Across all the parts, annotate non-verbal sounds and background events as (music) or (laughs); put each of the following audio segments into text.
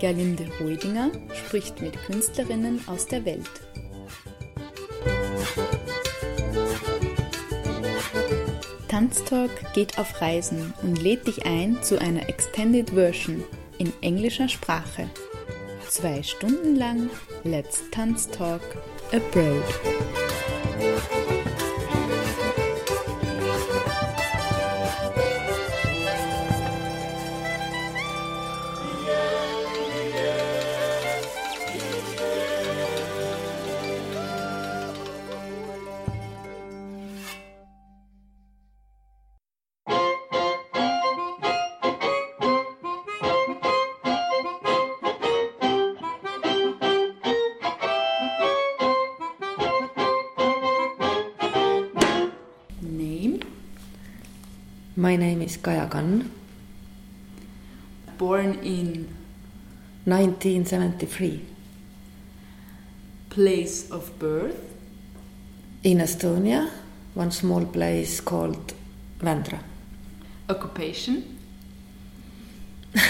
Gerlinde Reudinger spricht mit Künstlerinnen aus der Welt. Tanztalk geht auf Reisen und lädt dich ein zu einer Extended Version in englischer Sprache. Zwei Stunden lang Let's Tanztalk Abroad. Name is Kaja Kann, Born in 1973, place of birth. in Estonia, one small place called Vändra. Occupation. (laughs)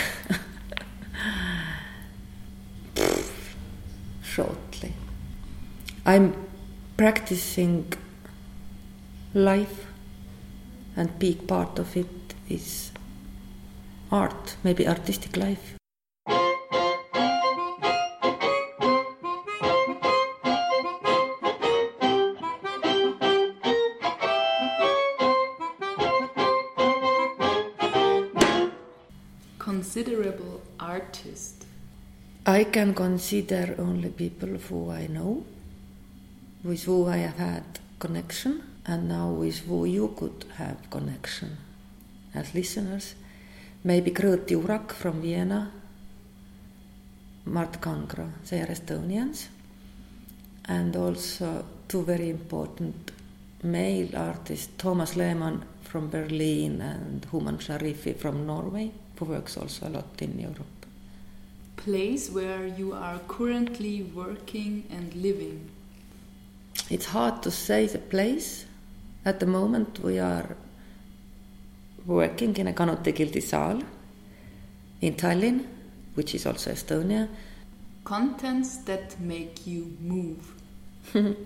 Shortly. I'm practicing life, and big part of it is art, maybe artistic life. Considerable artist. I can consider only people who I know, with who I have had connection, and now with who you could have connection as listeners. Maybe Gröt Jurak from Vienna, Mart Kangra, they are Estonians, and also two very important male artists, Thomas Lehmann from Berlin and Human Sharifi from Norway, who works also a lot in Europe. Place where you are currently working and living. It's hard to say the place. At the moment, we are working in a Kanuti Gildi saal in Tallinn, which is also Estonia. Contents that make you move. (laughs)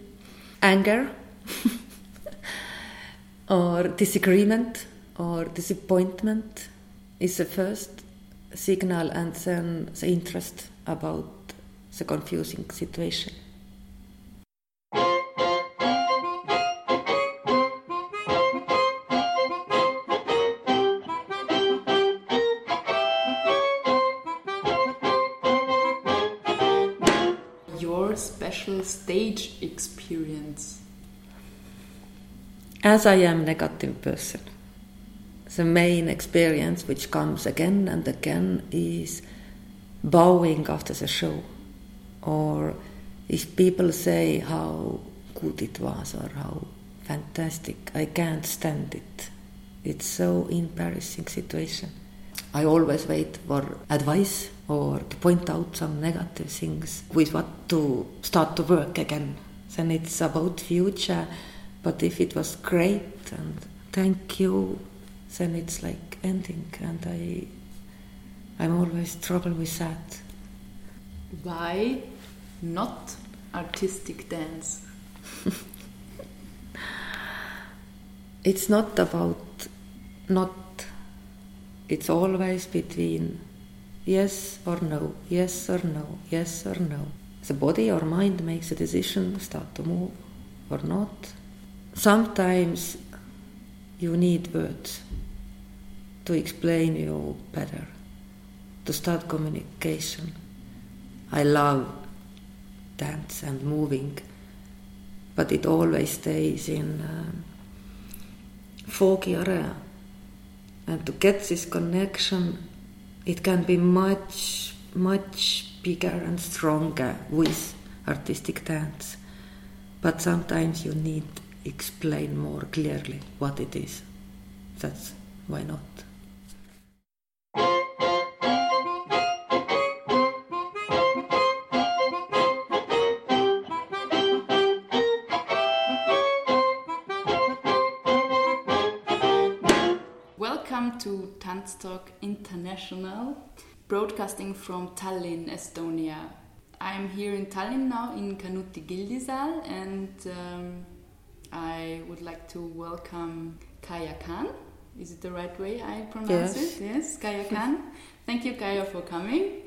Anger, (laughs) or disagreement, or disappointment is the first signal, and then the interest about the confusing situation. As I am a negative person, the main experience which comes again and again is bowing after the show, or if people say how good it was or how fantastic, I can't stand it. It's so embarrassing situation. I always wait for advice or to point out some negative things with what to start to work again. Then it's about future, but if it was great and thank you, then it's like ending, and I, I'm always trouble with that. Why not artistic dance? (laughs) It's not about not. It's always between yes or no, yes or no, yes or no. The body or mind makes a decision, start to move or not. Sometimes you need words to explain you better, to start communication. I love dance and moving, but it always stays in um, foggy area. And to get this connection, it can be much, much bigger and stronger with artistic dance. But sometimes you need explain more clearly what it is. That's why not. Welcome to Tanztalk International, broadcasting from Tallinn, Estonia. I'm here in Tallinn now in Kanuti Gildisaal and um, I would like to welcome Kaya Khan. Is it the right way I pronounce Yes. it? Yes, Kaya Khan. (laughs) Thank you, Kaya, for coming.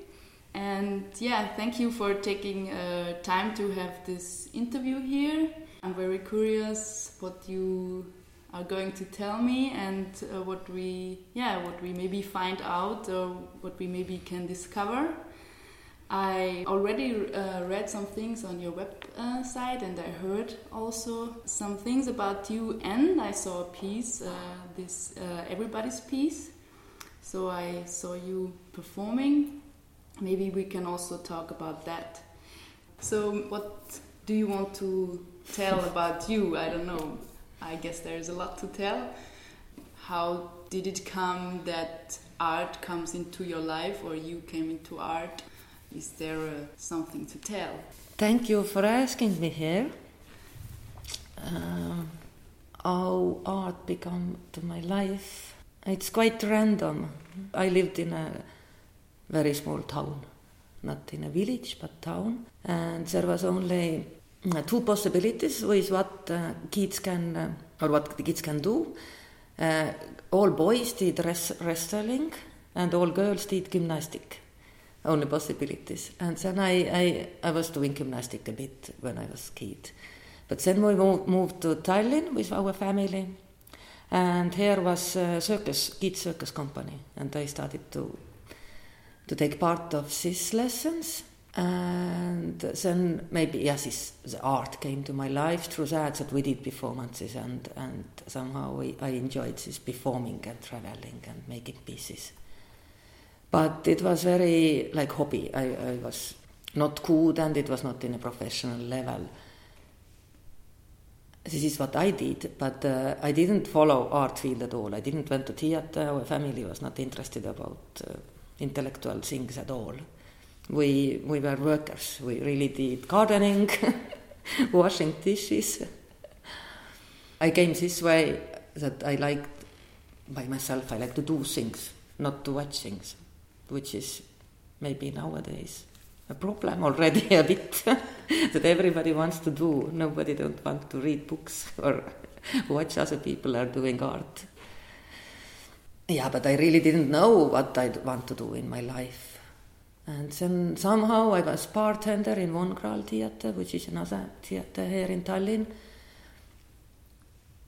And yeah, thank you for taking uh, time to have this interview here. I'm very curious what you are going to tell me and uh, what we yeah what we maybe find out or what we maybe can discover. I already uh, read some things on your website and I heard also some things about you and I saw a piece, uh, this uh, Everybody's piece. So I saw you performing. Maybe we can also talk about that. So, what do you want to tell (laughs) about you? I don't know. I guess there's a lot to tell. How did it come that art comes into your life or you came into art? Is there uh, something to tell? Thank you for asking me here. Um, how art become to my life? It's quite random. I lived in a very small town, not in a village but town, and there was only uh, two possibilities with what uh, kids can uh, or what the kids can do. Uh, all boys did res- wrestling, and all girls did gymnastic only possibilities. And then I, I, I was doing gymnastic a bit when I was a kid. But then we moved, to Tallinn with our family. And here was a circus, kids circus company. And I started to, to take part of these lessons. And then maybe, yes, this, the art came to my life through that, that we did performances. And, and somehow we, I enjoyed this performing and traveling and making pieces but it was very like hobby. I, I was not good and it was not in a professional level. This is what I did, but uh, I didn't follow art field at all. I didn't went to theater. Our family was not interested about uh, intellectual things at all. We we were workers. We really did gardening, (laughs) washing dishes. I came this way that I liked by myself. I like to do things, not to watch things which is maybe nowadays a problem already a bit (laughs) that everybody wants to do. Nobody don't want to read books (laughs) or watch other people are doing art. Yeah but i really didn't know what i'd want to do in my life. And then somehow i was bartender in Von Kral theater which is another theater here in tallinn.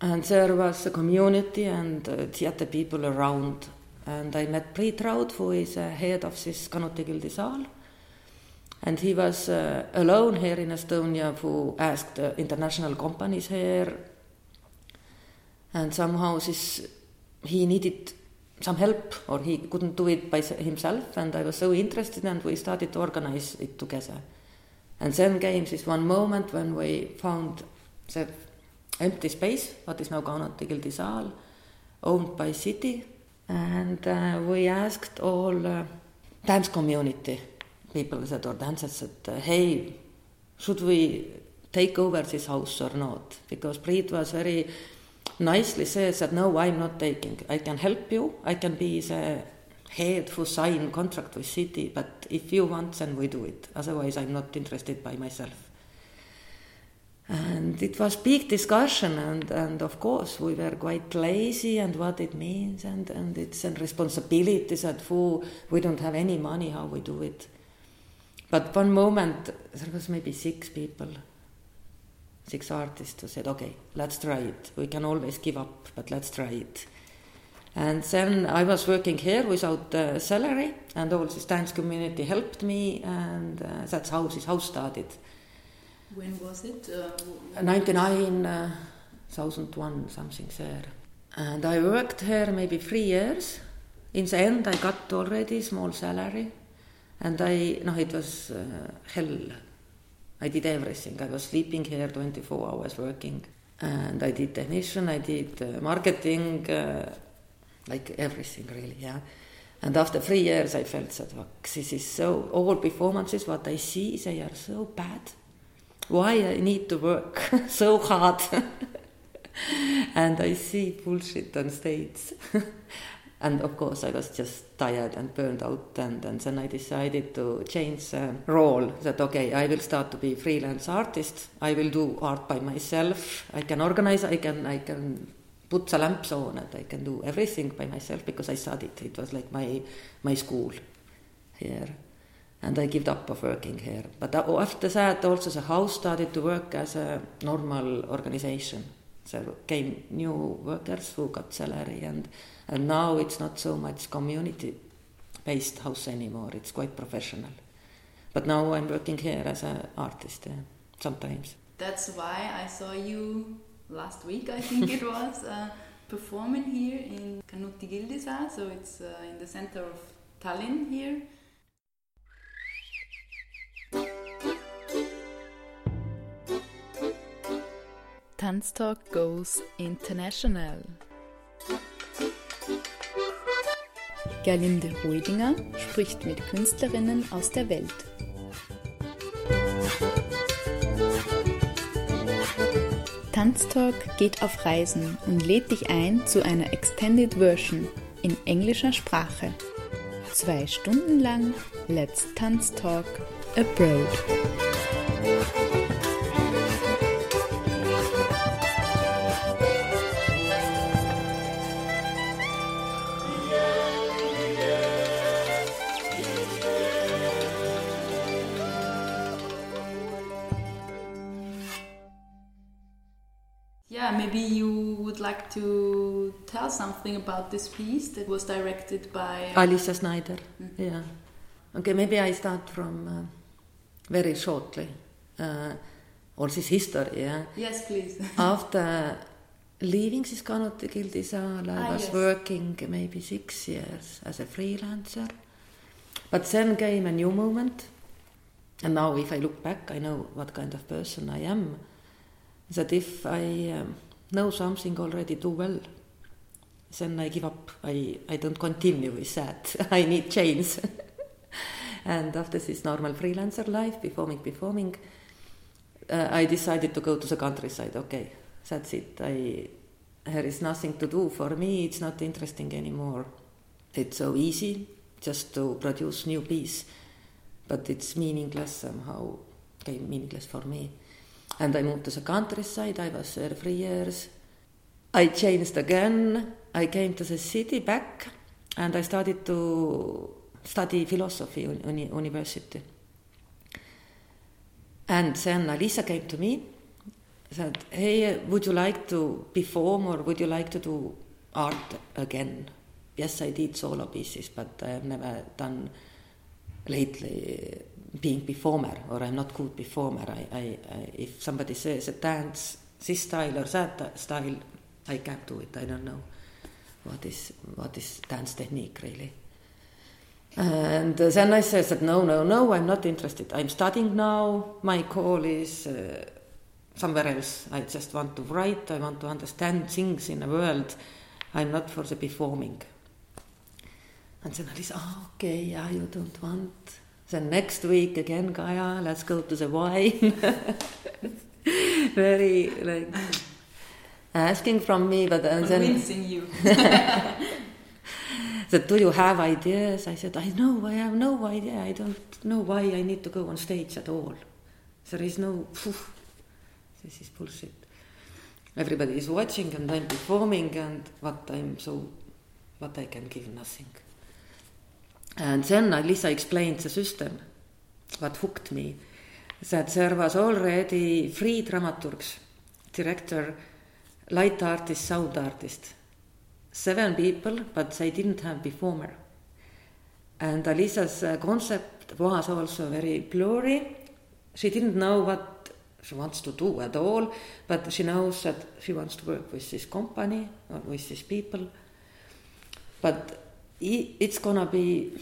And there was a community and uh, theater people around and I met Priit Raud, who is uh, head of this Kanuti Gildisaal. And he was uh, alone here in Estonia who asked uh, international companies here. And somehow this, he needed some help or he couldn't do it by himself. And I was so interested and we started to organize it together. And then came this one moment when we found the empty space, what is now Kanuti Gildisaal, owned by city and uh, we asked all uh, dance community people that are dancers that uh, hey should we take over this house or not? Because Priit was very nicely says that no i'm not taking. I can help you. I can be the head who sign contract with city but if you want then we do it. Otherwise i'm not interested by myself And it was big discussion, and, and of course we were quite lazy and what it means, and, and it's a responsibilities that who we don't have any money, how we do it. But one moment there was maybe six people, six artists who said, "Okay, let's try it. We can always give up, but let's try it." And then I was working here without salary, and all this dance community helped me, and uh, that's how this house started. When was it? Uh, 99, uh, 2001, something there. And I worked here maybe three years. In the end, I got already small salary, and I, no, it was uh, hell. I did everything. I was sleeping here 24 hours working, and I did technician, I did uh, marketing, uh, like everything really, yeah. And after three years, I felt that this is so, all performances, what I see, they are so bad why I need to work (laughs) so hard. and I see bullshit on stage. (laughs) and of course, I was just tired and burned out. And, and then I decided to change uh, role. That okay, I will start to be freelance artist. I will do art by myself. I can organize. I can I can put the lamps on, and I can do everything by myself because I studied. It was like my my school here and I gave up of working here. But after that, also the house started to work as a normal organization. There came new workers who got salary, and and now it's not so much community-based house anymore. It's quite professional. But now I'm working here as an artist uh, sometimes. That's why I saw you last week. I think it (laughs) was uh, performing here in Kanuti Gildisaa, so it's uh, in the center of Tallinn here. Tanztalk Goes International. Gerlinde Hoidinger spricht mit Künstlerinnen aus der Welt. Tanztalk geht auf Reisen und lädt dich ein zu einer Extended Version in englischer Sprache. Zwei Stunden lang Let's Tanztalk Abroad. Yeah, maybe you would like to tell something about this piece that was directed by Alicia Snyder. Mm -hmm. Yeah. Okay, maybe I start from uh, very shortly. Uh, or this history, yeah? Yes, please. (laughs) After leaving this Kanuti Gildisaal, I ah, was yes. working maybe six years as a freelancer. But then came a new moment. And now, if I look back, I know what kind of person I am. That if I um, know something already too well, then I give up. I, I don't continue with that. (laughs) I need change. (laughs) and after this normal freelancer life, performing, performing, uh, I decided to go to the countryside. Okay, that's it. I there is nothing to do for me. It's not interesting anymore. It's so easy just to produce new piece, but it's meaningless somehow. Okay, meaningless for me. And I moved to the countryside. I was there three years. I changed again. I came to the city back, and I started to study philosophy in university. And then Alisa came to me, said, "Hey, would you like to perform or would you like to do art again?" Yes, I did solo pieces, but I have never done lately being performer or I'm not good performer. I, I, I if somebody says a dance this style or that style, I can't do it. I don't know what is what is dance technique really. And then I said that no, no, no, I'm not interested. I'm studying now. My call is uh, somewhere else. I just want to write. I want to understand things in the world. I'm not for the performing. And then I said, oh, okay, yeah, you don't want. Then next week again, Gaia, let's go to the wine. (laughs) Very like asking from me, but and convincing then, you. (laughs) (laughs) that do you have ideas? I said, I know, I have no idea. I don't know why I need to go on stage at all. There is no, phew, this is bullshit. Everybody is watching and I'm performing and what I'm so, what I can give nothing. And then Lisa explained the system, what hooked me, that there was already three dramaturgs, director, light artist, sound artist. Seven people, but they didn't have performer. And Alisa's uh, concept was also very blurry. She didn't know what she wants to do at all, but she knows that she wants to work with this company or with these people. But it's gonna be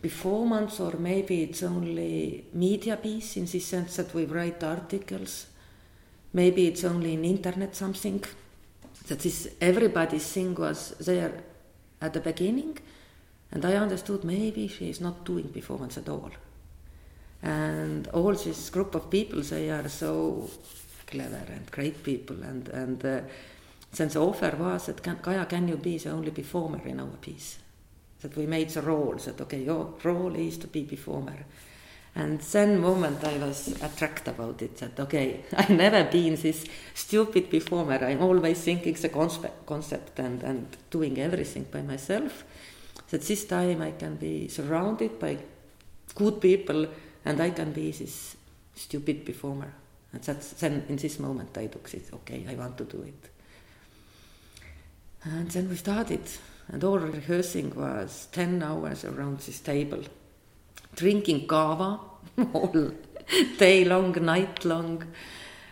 performance or maybe it's only media piece in the sense that we write articles. Maybe it's only in internet something. That is everybody's thing was there at the beginning and I understood maybe she is not doing performance at all. And all this group of people, they are so clever and great people. And, and uh, since the offer was that, can, Kaja, can you be the only performer in our piece? That we made the role, that okay, your role is to be performer. And then moment I was attracted about it, that okay, (laughs) I've never been this stupid performer. I'm always thinking the concept, and, and doing everything by myself that this time I can be surrounded by good people and I can be this stupid performer. And that's then in this moment I took it, okay, I want to do it. And then we started, and all rehearsing was 10 hours around this table, drinking kava all day long, night long,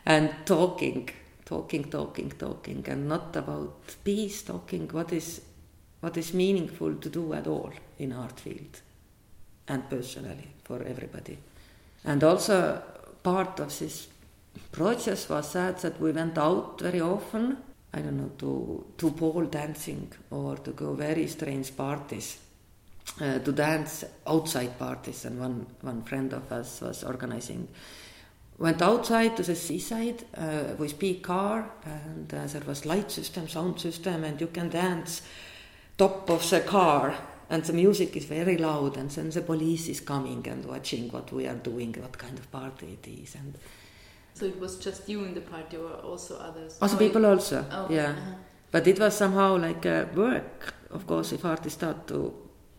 and talking, talking, talking, talking, and not about peace, talking what is what is meaningful to do at all in art field and personally for everybody. And also part of this process was that, that we went out very often, I don't know, to, to pole dancing or to go very strange parties. Uh, to dance outside parties, and one, one friend of us was organizing. Went outside to the seaside uh, with big car, and uh, there was light system, sound system, and you can dance top of the car and the music is very loud and then the police is coming and watching what we are doing what kind of party it is and so it was just you in the party or also others other people also oh, yeah uh-huh. but it was somehow like a work of course if artists start to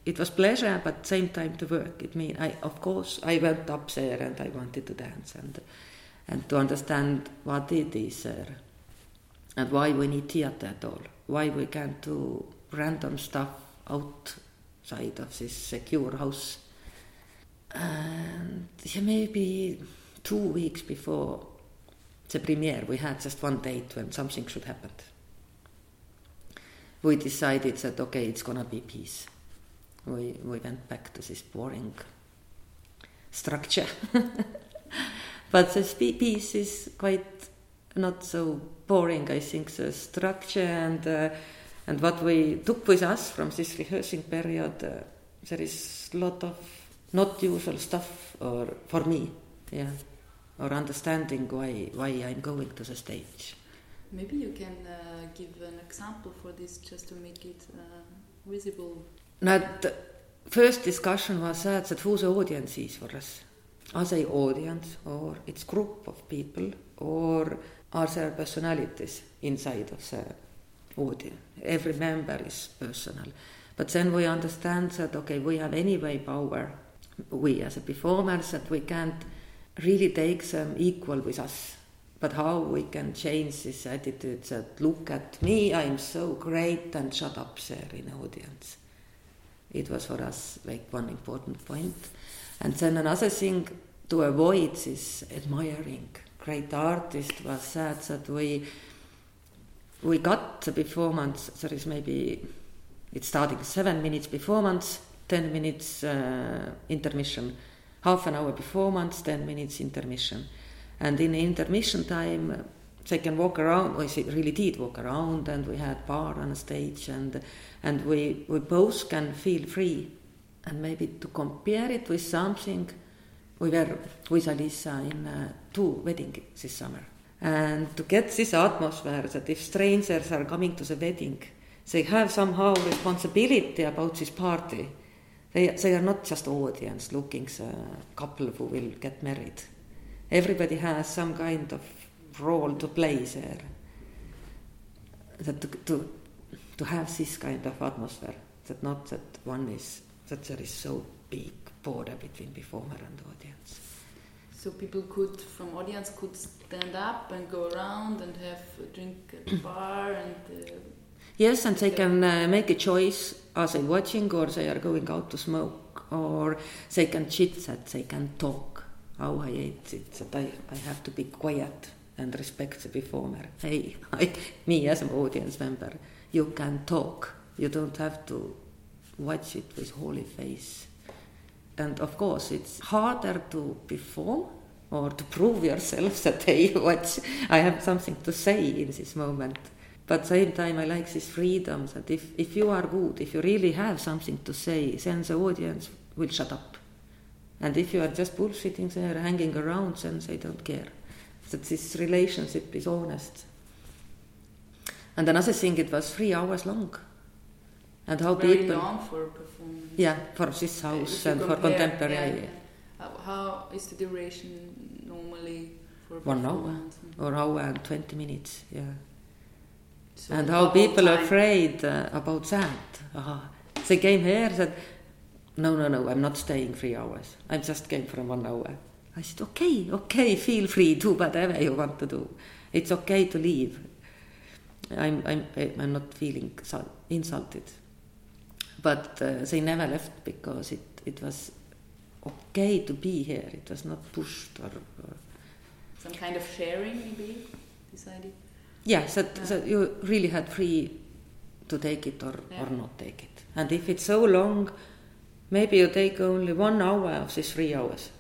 it was pleasure but same time to work it mean i of course i went up there and i wanted to dance and and to understand what it is there and why we need theater at all why we can't do random stuff outside of this secure house. And yeah, maybe two weeks before the premiere, we had just one date when something should happen. We decided that okay, it's gonna be peace. We we went back to this boring structure, (laughs) but this piece is quite not so boring. I think the structure and. Uh, and what we took with us from this rehearsing period, uh, there is a lot of not usual stuff, or for me, yeah, or understanding why why I'm going to the stage. Maybe you can uh, give an example for this, just to make it uh, visible. The first discussion was that, that who the audience is for us. Are they audience, or it's group of people, or are there personalities inside of the audience? every member is personal. But then we understand that, okay, we have anyway power, we as a performers, that we can't really take them equal with us. But how we can change this attitude that look at me, I'm so great, and shut up there in the audience. It was for us like one important point. And then another thing to avoid this admiring great artist was that that we we got the performance, there is maybe, it's starting seven minutes performance, 10 minutes uh, intermission, half an hour performance, 10 minutes intermission. And in intermission time, they can walk around, we really did walk around, and we had bar on the stage, and, and we, we both can feel free. And maybe to compare it with something, we were with Alisa in uh, two weddings this summer and to get this atmosphere that if strangers are coming to the wedding, they have somehow responsibility about this party. They, they are not just audience looking the couple who will get married. Everybody has some kind of role to play there. That to, to, to have this kind of atmosphere, that not that one is, that there is so big border between performer and audience. So people could, from audience, could stand up and go around and have a drink at the bar and. Uh, yes, and they can uh, make a choice: are they watching or they are going out to smoke, or they can chit chat, they can talk. How I hate it that I, I have to be quiet and respect the performer. Hey, (laughs) I, me as an audience member, you can talk. You don't have to watch it with holy face. And of course, it's harder to perform or to prove yourself (laughs) that hey, what I have something to say in this moment. But same time, I like this freedom that if, if you are good, if you really have something to say, then the audience will shut up. And if you are just bullshitting there, hanging around, then they don't care. That this relationship is honest. And another thing, it was three hours long. And how Very people. long for performance. Yeah, for this house and compare, for contemporary. Yeah, yeah. How, how is the duration normally for one hour or hour and twenty minutes? Yeah. So and how people are afraid uh, about that. Uh, they came here said, "No, no, no, I'm not staying three hours. I'm just came for one hour." I said, "Okay, okay, feel free, do whatever you want to do. It's okay to leave. I'm, I'm, I'm not feeling insulted." But uh, they never left because it, it was okay to be here. It was not pushed or, or some kind of sharing maybe decided. Yes, that, yeah. that you really had free to take it or, yeah. or not take it. And if it's so long, maybe you take only one hour of these three hours.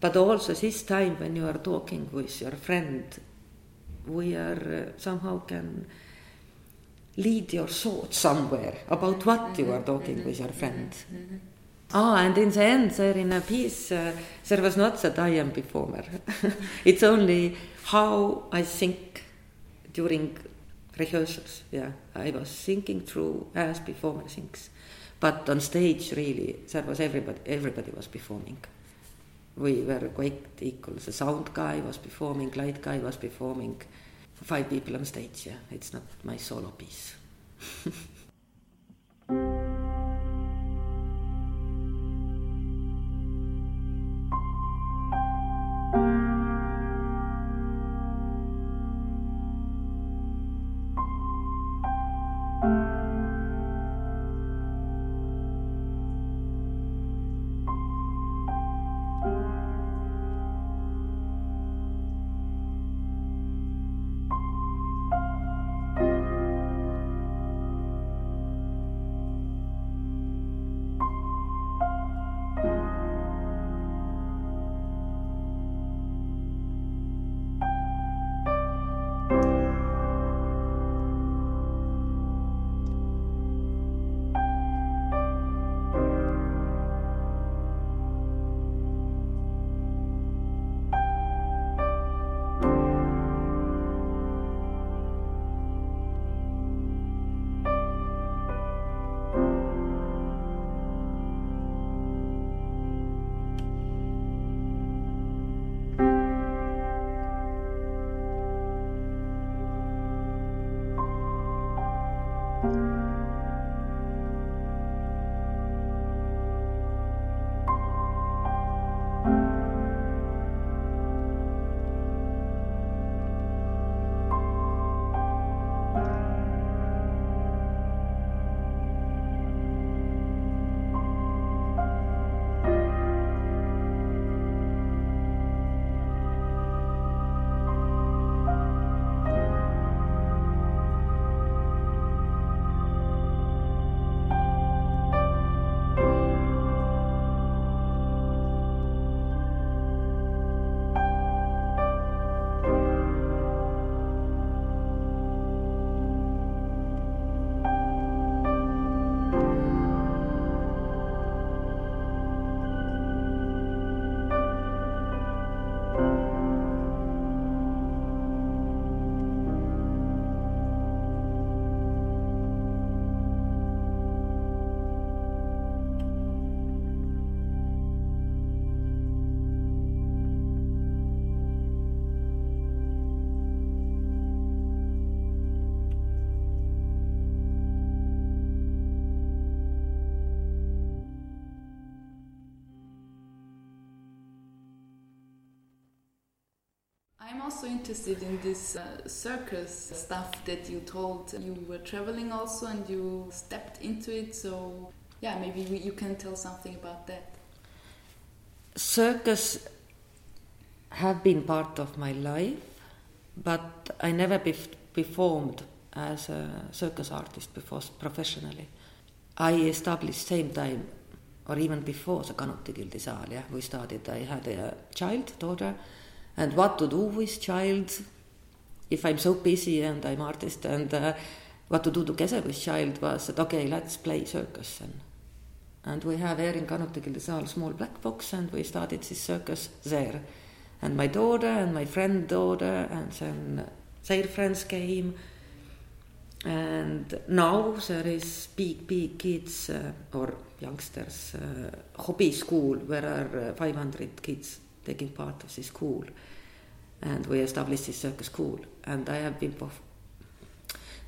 But also this time when you are talking with your friend, we are uh, somehow can lead your thoughts somewhere about what mm-hmm. you are talking mm-hmm. with your friend. Mm-hmm. Ah, and in the end, there in a piece, uh, there was not that I am performer. (laughs) it's only how I think during rehearsals. Yeah, I was thinking through as performer thinks, but on stage, really, there was everybody. Everybody was performing. We were quite equal. The sound guy was performing, light guy was performing. Five people on stage. Yeah, it's not my solo piece. (laughs) I'm also interested in this uh, circus stuff that you told. You were traveling also and you stepped into it. So, yeah, maybe we, you can tell something about that. Circus have been part of my life, but I never performed as a circus artist before professionally. I established same time or even before the Kanuti Gildi we started, I had a child, daughter, and what to do with child if I'm so busy and I'm artist and uh, what to do together with child was that okay, let's play circus then. And we have here in Kanuti Gildi saal small black box and we started this circus there. And my daughter and my friend daughter and then their friends came and now there is big, big kids uh, or youngsters uh, hobby school where are uh, 500 kids taking part of this school. And we established this circus school. And I have been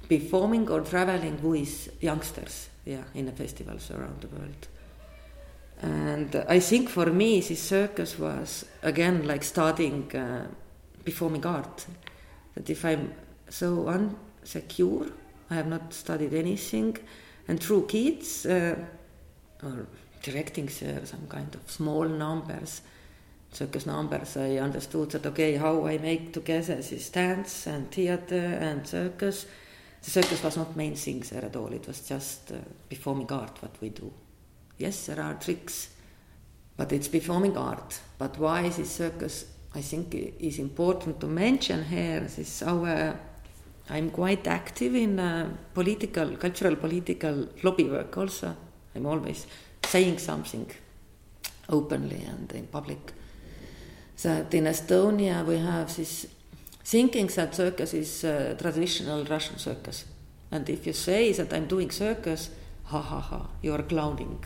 performing or traveling with youngsters, yeah, in the festivals around the world. And I think for me, this circus was again like starting uh, performing art. That if I'm so unsecure I have not studied anything. And through kids, uh, or directing some kind of small numbers, circus numbers, I understood that okay, how I make together this dance and theater and circus. The circus was not main thing there at all. It was just uh, performing art what we do. Yes, there are tricks, but it's performing art. But why this circus? I think is important to mention here. This our I'm quite active in uh, political, cultural, political lobby work also. I'm always saying something openly and in public. That in Estonia we have this thinking that circus is uh, traditional Russian circus. And if you say that I'm doing circus, ha ha ha, you are clowning.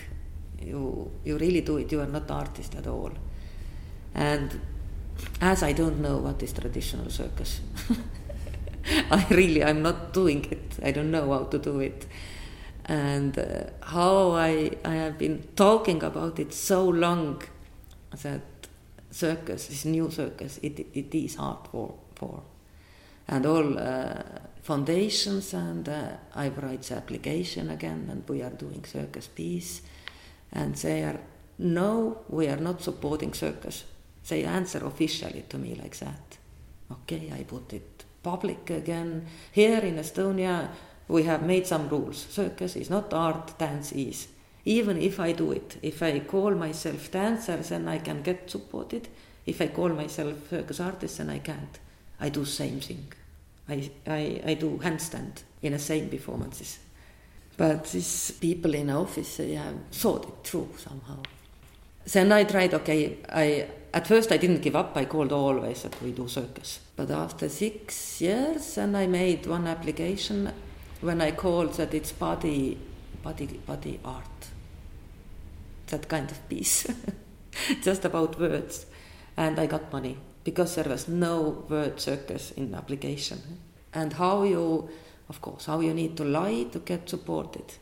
You, you really do it, you are not artist at all. And as I don't know what is traditional circus. (laughs) I really, I'm not doing it. I don't know how to do it. And uh, how I, I have been talking about it so long that circus, this new circus, it, it is hard for, for. And all uh, foundations, and uh, I write the application again, and we are doing circus piece. And they are, no, we are not supporting circus. They answer officially to me like that. Okay, I put it public again. Here in Estonia, we have made some rules. Circus is not art, dance is. Even if I do it, if I call myself dancer, then I can get supported. If I call myself circus artist, then I can't. I do same thing. I, I, I do handstand in the same performances. But these people in office, they have thought it through somehow. Then I tried, okay, I at first I didn't give up, I called always that we do circus. But after six years, and I made one application when I called that it's body, body, body art. That kind of piece, (laughs) just about words. And I got money because there was no word circus in application. And how you, of course, how you need to lie to get supported.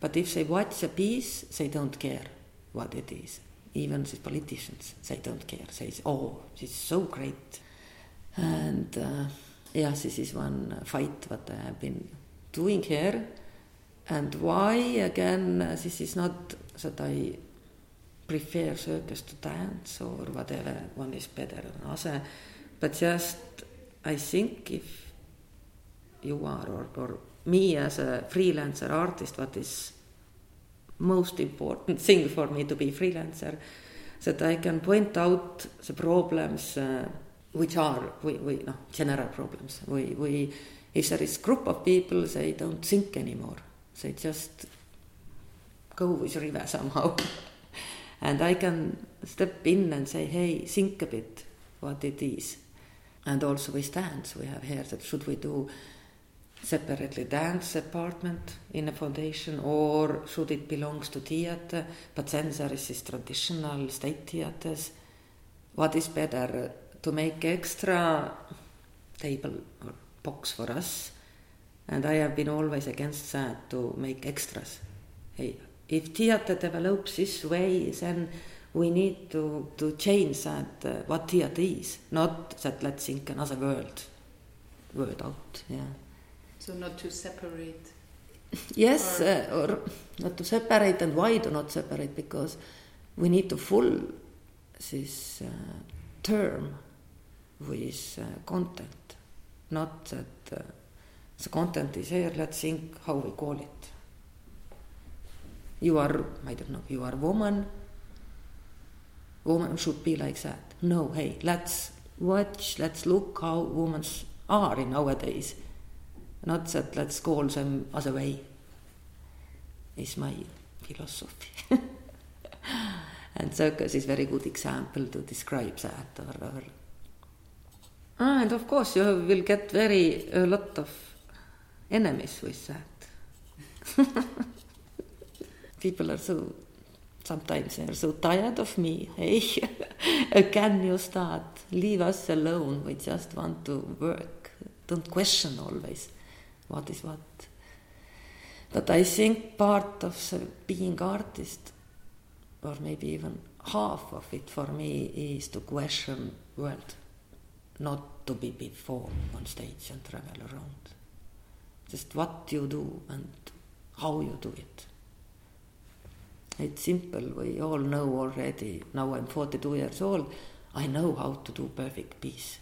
But if they watch a piece, they don't care what it is even the politicians, they don't care. They say, oh, is so great. And uh, yeah, this is one fight what I have been doing here. And why, again, this is not that I prefer circus to dance or whatever, one is better than other, but just I think if you are, or, or me as a freelancer artist, what is most important (laughs) thing for me to be freelancer, that I can point out the problems uh, which are we, we no, general problems. We, we if there is group of people, they don't think anymore. They just go with river somehow. (laughs) and I can step in and say, hey, think a bit. What it is. And also with dance, we have here that should we do separately dance apartment in a foundation or should it belongs to theater? But then there is this traditional state theaters. What is better to make extra table or box for us? And i have been always against that to make extras. Hey if theater develops this way then we need to, to change that uh, what theater is, not that let's think another world, word out, yeah. So not to separate. Yes, or, uh, or not to separate, and why to not separate? Because we need to full this uh, term with uh, content, not that uh, the content is here. Let's think how we call it. You are, I don't know, you are woman woman should be like that. No, hey, let's watch, let's look how women are nowadays. Not that let's call them other way. Is my philosophy. (laughs) and circus is very good example to describe that. Or, or ah, and of course you will get very a lot of enemies with that. (laughs) People are so sometimes they're so tired of me. (laughs) Hey, uh, can you start? Leave us alone. We just want to work. Don't question always what is what. But I think part of being artist, or maybe even half of it for me, is to question world, not to be before on stage and travel around. Just what you do and how you do it. It's simple. We all know already. Now I'm 42 years old. I know how to do perfect piece.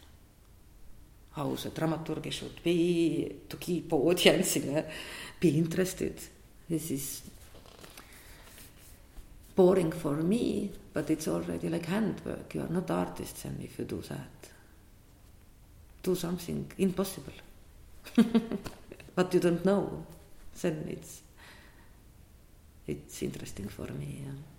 How the dramaturgy should be to keep audience in, uh, be interested. This is boring for me, but it's already like handwork. You are not artists, and if you do that, do something impossible. (laughs) but you don't know, then it's it's interesting for me. Yeah.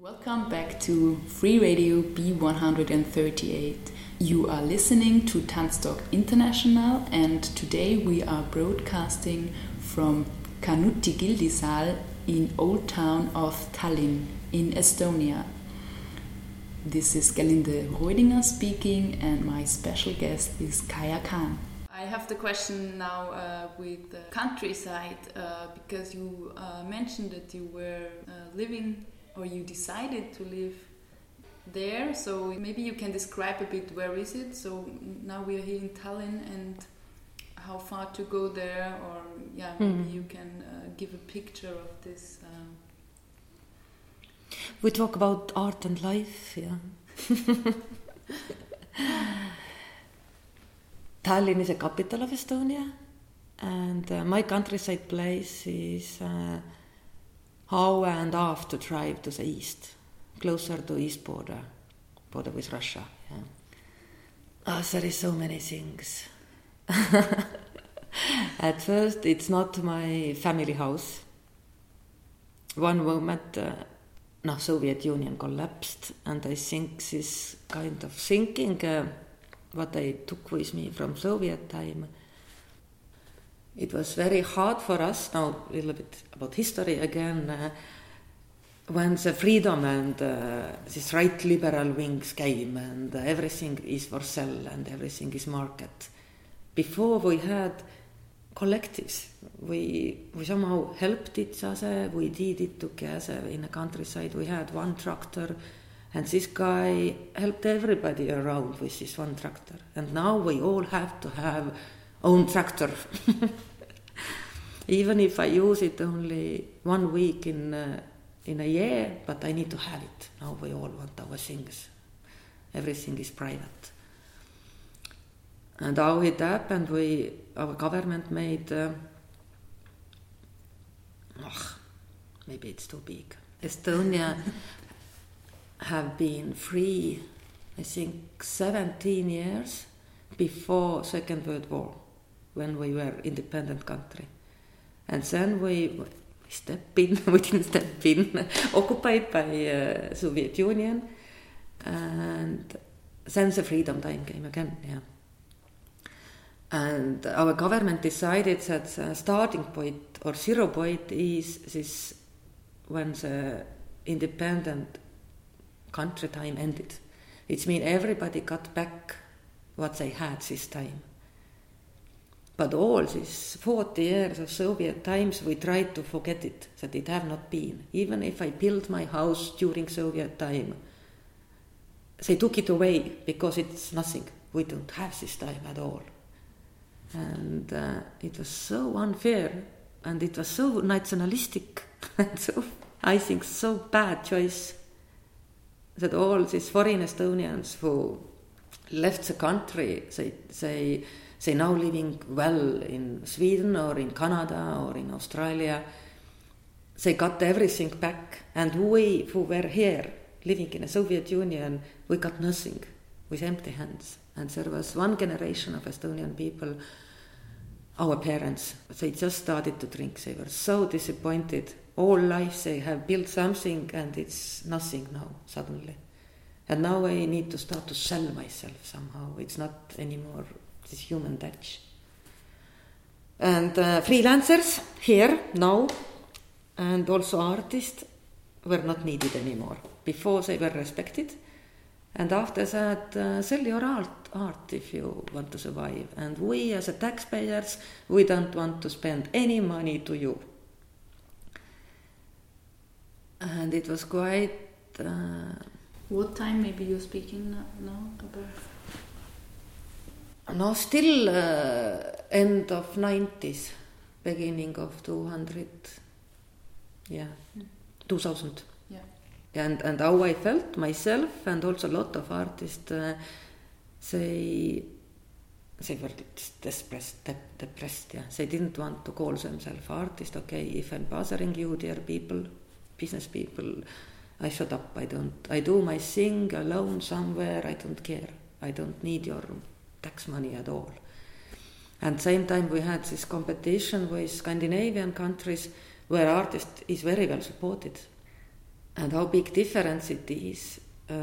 Welcome back to Free Radio B138. You are listening to Tanztalk International, and today we are broadcasting from Kanuti Gildisal in Old Town of Tallinn in Estonia. This is Galinde Reudinger speaking, and my special guest is Kaya Khan. I have the question now uh, with the countryside uh, because you uh, mentioned that you were uh, living or you decided to live there. So maybe you can describe a bit where is it. So now we are here in Tallinn and how far to go there, or yeah, maybe mm. you can uh, give a picture of this. Um. We talk about art and life, yeah. (laughs) Tallinn is a capital of Estonia, and uh, my countryside place is uh, hour and a half to drive to the east, closer to east border, border with Russia. Yeah. Oh, there is so many things. (laughs) At first, it's not my family house. One moment, uh, no, Soviet Union collapsed, and I think this kind of thinking, uh, what I took with me from Soviet time, it was very hard for us now a little bit about history again uh, when the freedom and uh, this right liberal wings came and uh, everything is for sale and everything is market. Before we had collectives. We we somehow helped each other. We did it together. In the countryside we had one tractor and this guy helped everybody around with this one tractor. And now we all have to have own tractor (laughs) even if I use it only one week in uh, in a year, but I need to have it. Now we all want our things. Everything is private. And how it happened, we our government made. Uh, oh, maybe it's too big. Estonia (laughs) have been free, I think, 17 years before Second World War, when we were independent country. And then we, step in, (laughs) we didn't step in, occupied by uh, Soviet Union. And then the freedom time came again, yeah. And our government decided that the starting point or zero point is this when the independent country time ended. It means everybody got back what they had this time. But all these 40 years of Soviet times, we tried to forget it, that it have not been. Even if I built my house during Soviet time, they took it away because it's nothing. We don't have this time at all. And uh, it was so unfair and it was so nationalistic (laughs) and so, I think, so bad choice that all these foreign Estonians who left the country, they, they say now living well in Sweden or in Canada or in Australia, they got everything back. And we who were here living in the Soviet Union, we got nothing with empty hands. And there was one generation of Estonian people, our parents, they just started to drink. They were so disappointed. All life they have built something and it's nothing now, suddenly. And now I need to start to sell myself somehow. It's not anymore this human touch. And uh, freelancers here now, and also artists, were not needed anymore. Before they were respected, and after that, uh, sell your art, art if you want to survive. And we, as a taxpayers, we don't want to spend any money to you. And it was quite. Uh, what time maybe you're speaking now about? No still uh, end of 90s beginning of 200 yeah mm. 2000 yeah. And and how i felt myself and also a lot of artists uh, they they were depressed de depressed yeah they didn't want to call themselves artists. Okay if i'm bothering you dear people business people i shut up. I don't i do my thing alone somewhere. I don't care. I don't need your tax money at all. And same time we had this competition with Scandinavian countries where artist is very well supported. and how big difference it is uh,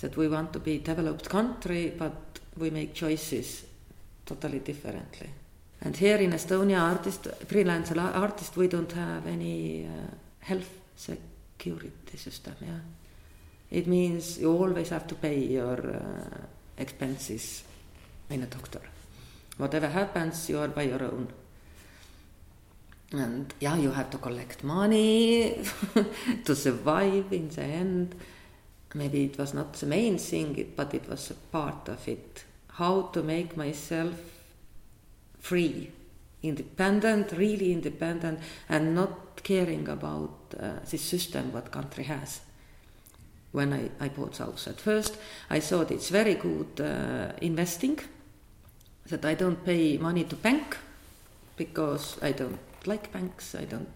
that we want to be developed country, but we make choices totally differently. And here in Estonia, artist, freelancer artist, we don't have any uh, health security system. Yeah, it means you always have to pay your uh, expenses in a doctor. Whatever happens, you are by your own. And yeah, you have to collect money (laughs) to survive in the end. Maybe it was not the main thing, but it was a part of it. How to make myself free, independent, really independent, and not caring about uh, the system what country has. When I, I bought house at first, I thought it's very good uh, investing, that I don't pay money to bank because I don't like banks. I don't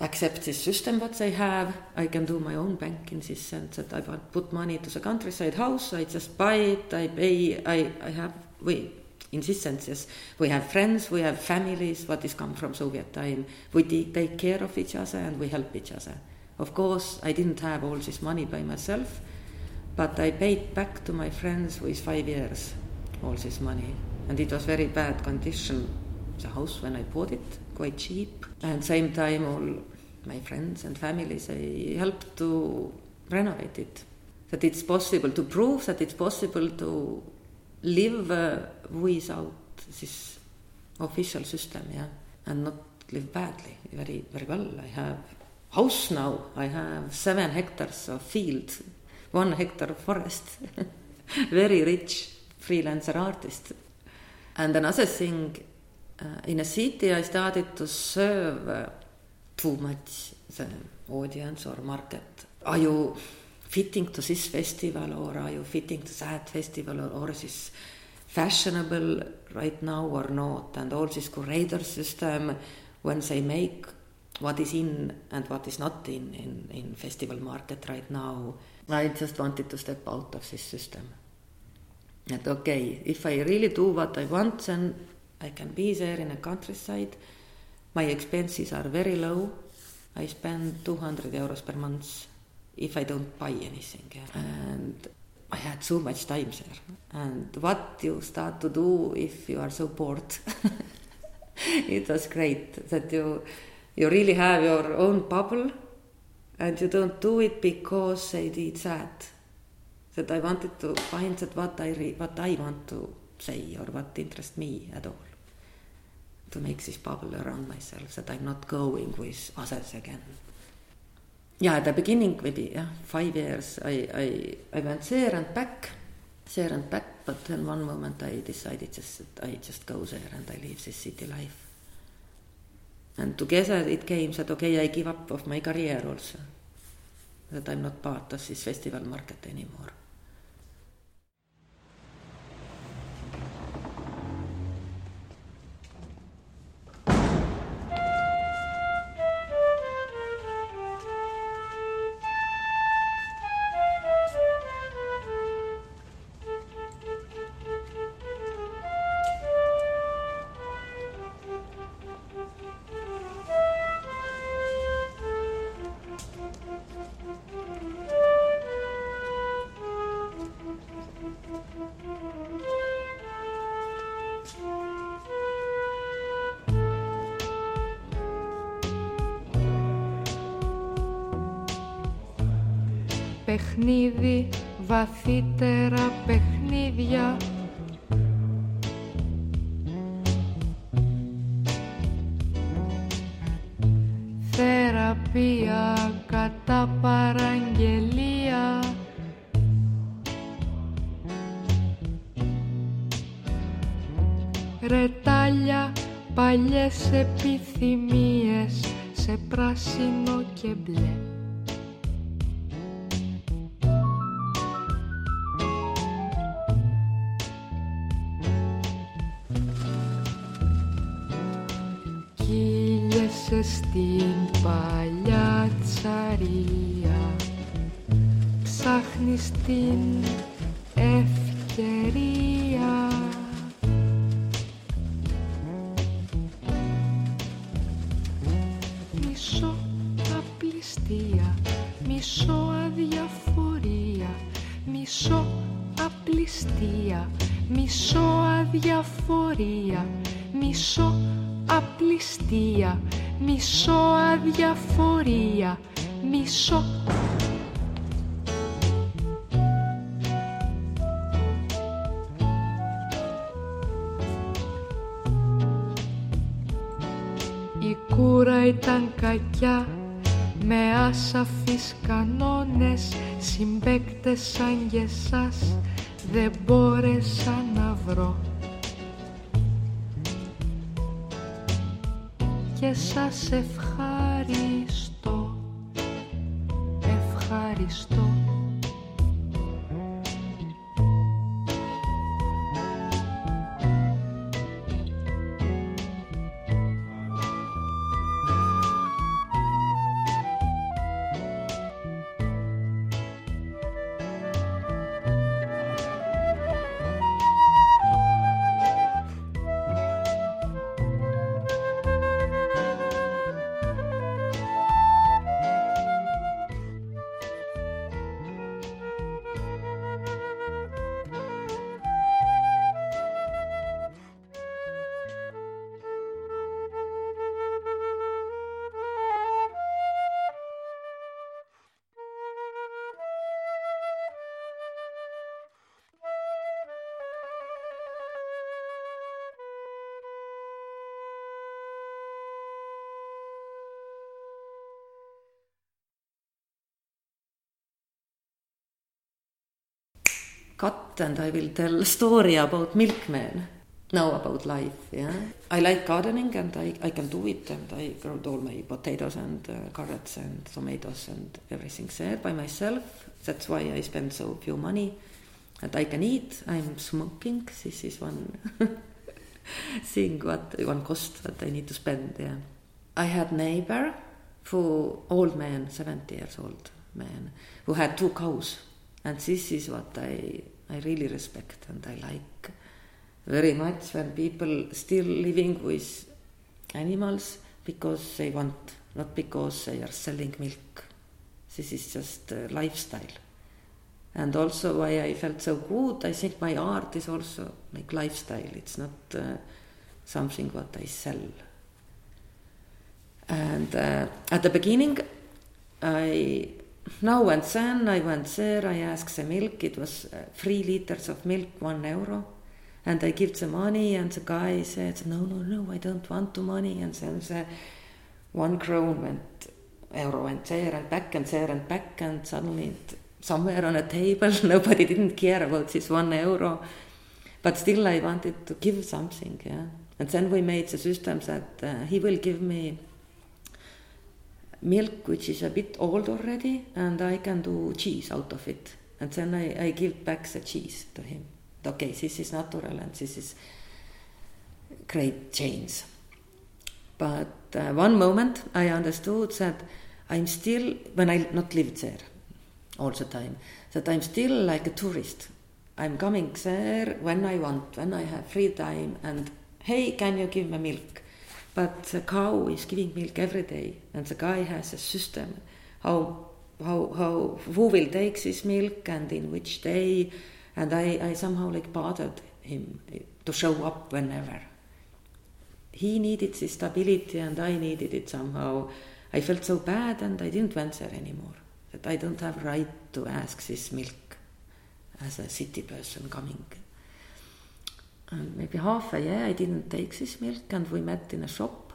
accept this system what they have. I can do my own bank in this sense that I put money to the countryside house. I just buy it. I pay. I I have we in this sense yes we have friends we have families what is come from soviet time we take care of each other and we help each other of course i didn't have all this money by myself but i paid back to my friends with five years all this money and it was very bad condition the house when i bought it quite cheap. And same time, all my friends and families, I helped to renovate it. That it's possible to prove that it's possible to live uh, without this official system, yeah, and not live badly, very, very well. I have house now. I have seven hectares of field, one hectare of forest. (laughs) very rich freelancer artist. And another thing uh, in a city, I started to serve uh, too much the audience or market. Are you fitting to this festival or are you fitting to that festival or, or is fashionable right now or not? And all this curator system when they make what is in and what is not in, in, in festival market right now. I just wanted to step out of this system. And okay, if I really do what I want, then I can be there in a countryside. My expenses are very low. I spend 200 euros per month if I don't buy anything. And I had so much time there. And what you start to do if you are so bored. (laughs) it was great that you you really have your own bubble and you don't do it because they did that. That I wanted to find that what I re- what I want to say or what interests me at all. To make this bubble around myself that I'm not going with others again. Yeah, at the beginning, maybe yeah, five years, I, I, I went there and back, there and back, but then one moment I decided just that I just go there and I live this city life. And together it came that okay, I give up of my career also, that I'm not part of this festival market anymore. αδιαφορία Μισό απληστία Μισό αδιαφορία Μισό απληστία Μισό αδιαφορία Μισό Η κούρα ήταν κακιά με ασαφείς κανόνες συμπαίκτες σαν και εσάς δεν μπόρεσα να βρω. Και σας ευχαριστώ ευχαριστώ cut and I will tell a story about milkman. Now about life, yeah. I like gardening and I, I can do it and I grow all my potatoes and uh, carrots and tomatoes and everything there by myself. That's why I spend so few money and I can eat. I'm smoking. This is one (laughs) thing what one cost that I need to spend, yeah. I had neighbor who old man, 70 years old man, who had two cows and this is what I, I really respect and I like very much when people still living with animals because they want, not because they are selling milk. This is just lifestyle. And also why I felt so good, I think my art is also like lifestyle. It's not uh, something what I sell. And uh, at the beginning, I now and then I went there, I asked the milk, it was uh, three liters of milk, one euro. And I give the money, and the guy said, No, no, no, I don't want the money. And then the one crown went, euro went there and back and there and back, and suddenly it, somewhere on a table, (laughs) nobody didn't care about this one euro. But still, I wanted to give something, yeah. And then we made the system that uh, he will give me milk which is a bit old already and I can do cheese out of it. And then I, I give back the cheese to him. Okay, this is natural and this is great change. But uh, one moment I understood that I'm still, when I not lived there all the time, that I'm still like a tourist. I'm coming there when I want, when I have free time, and hey, can you give me milk? But the cow is giving milk every day, and the guy has a system how how how who will take this milk and in which day, and I I somehow like bothered him to show up whenever. He needed this stability, and I needed it somehow. I felt so bad, and I didn't there anymore. That I don't have right to ask this milk as a city person coming and maybe half a year I didn't take this milk and we met in a shop.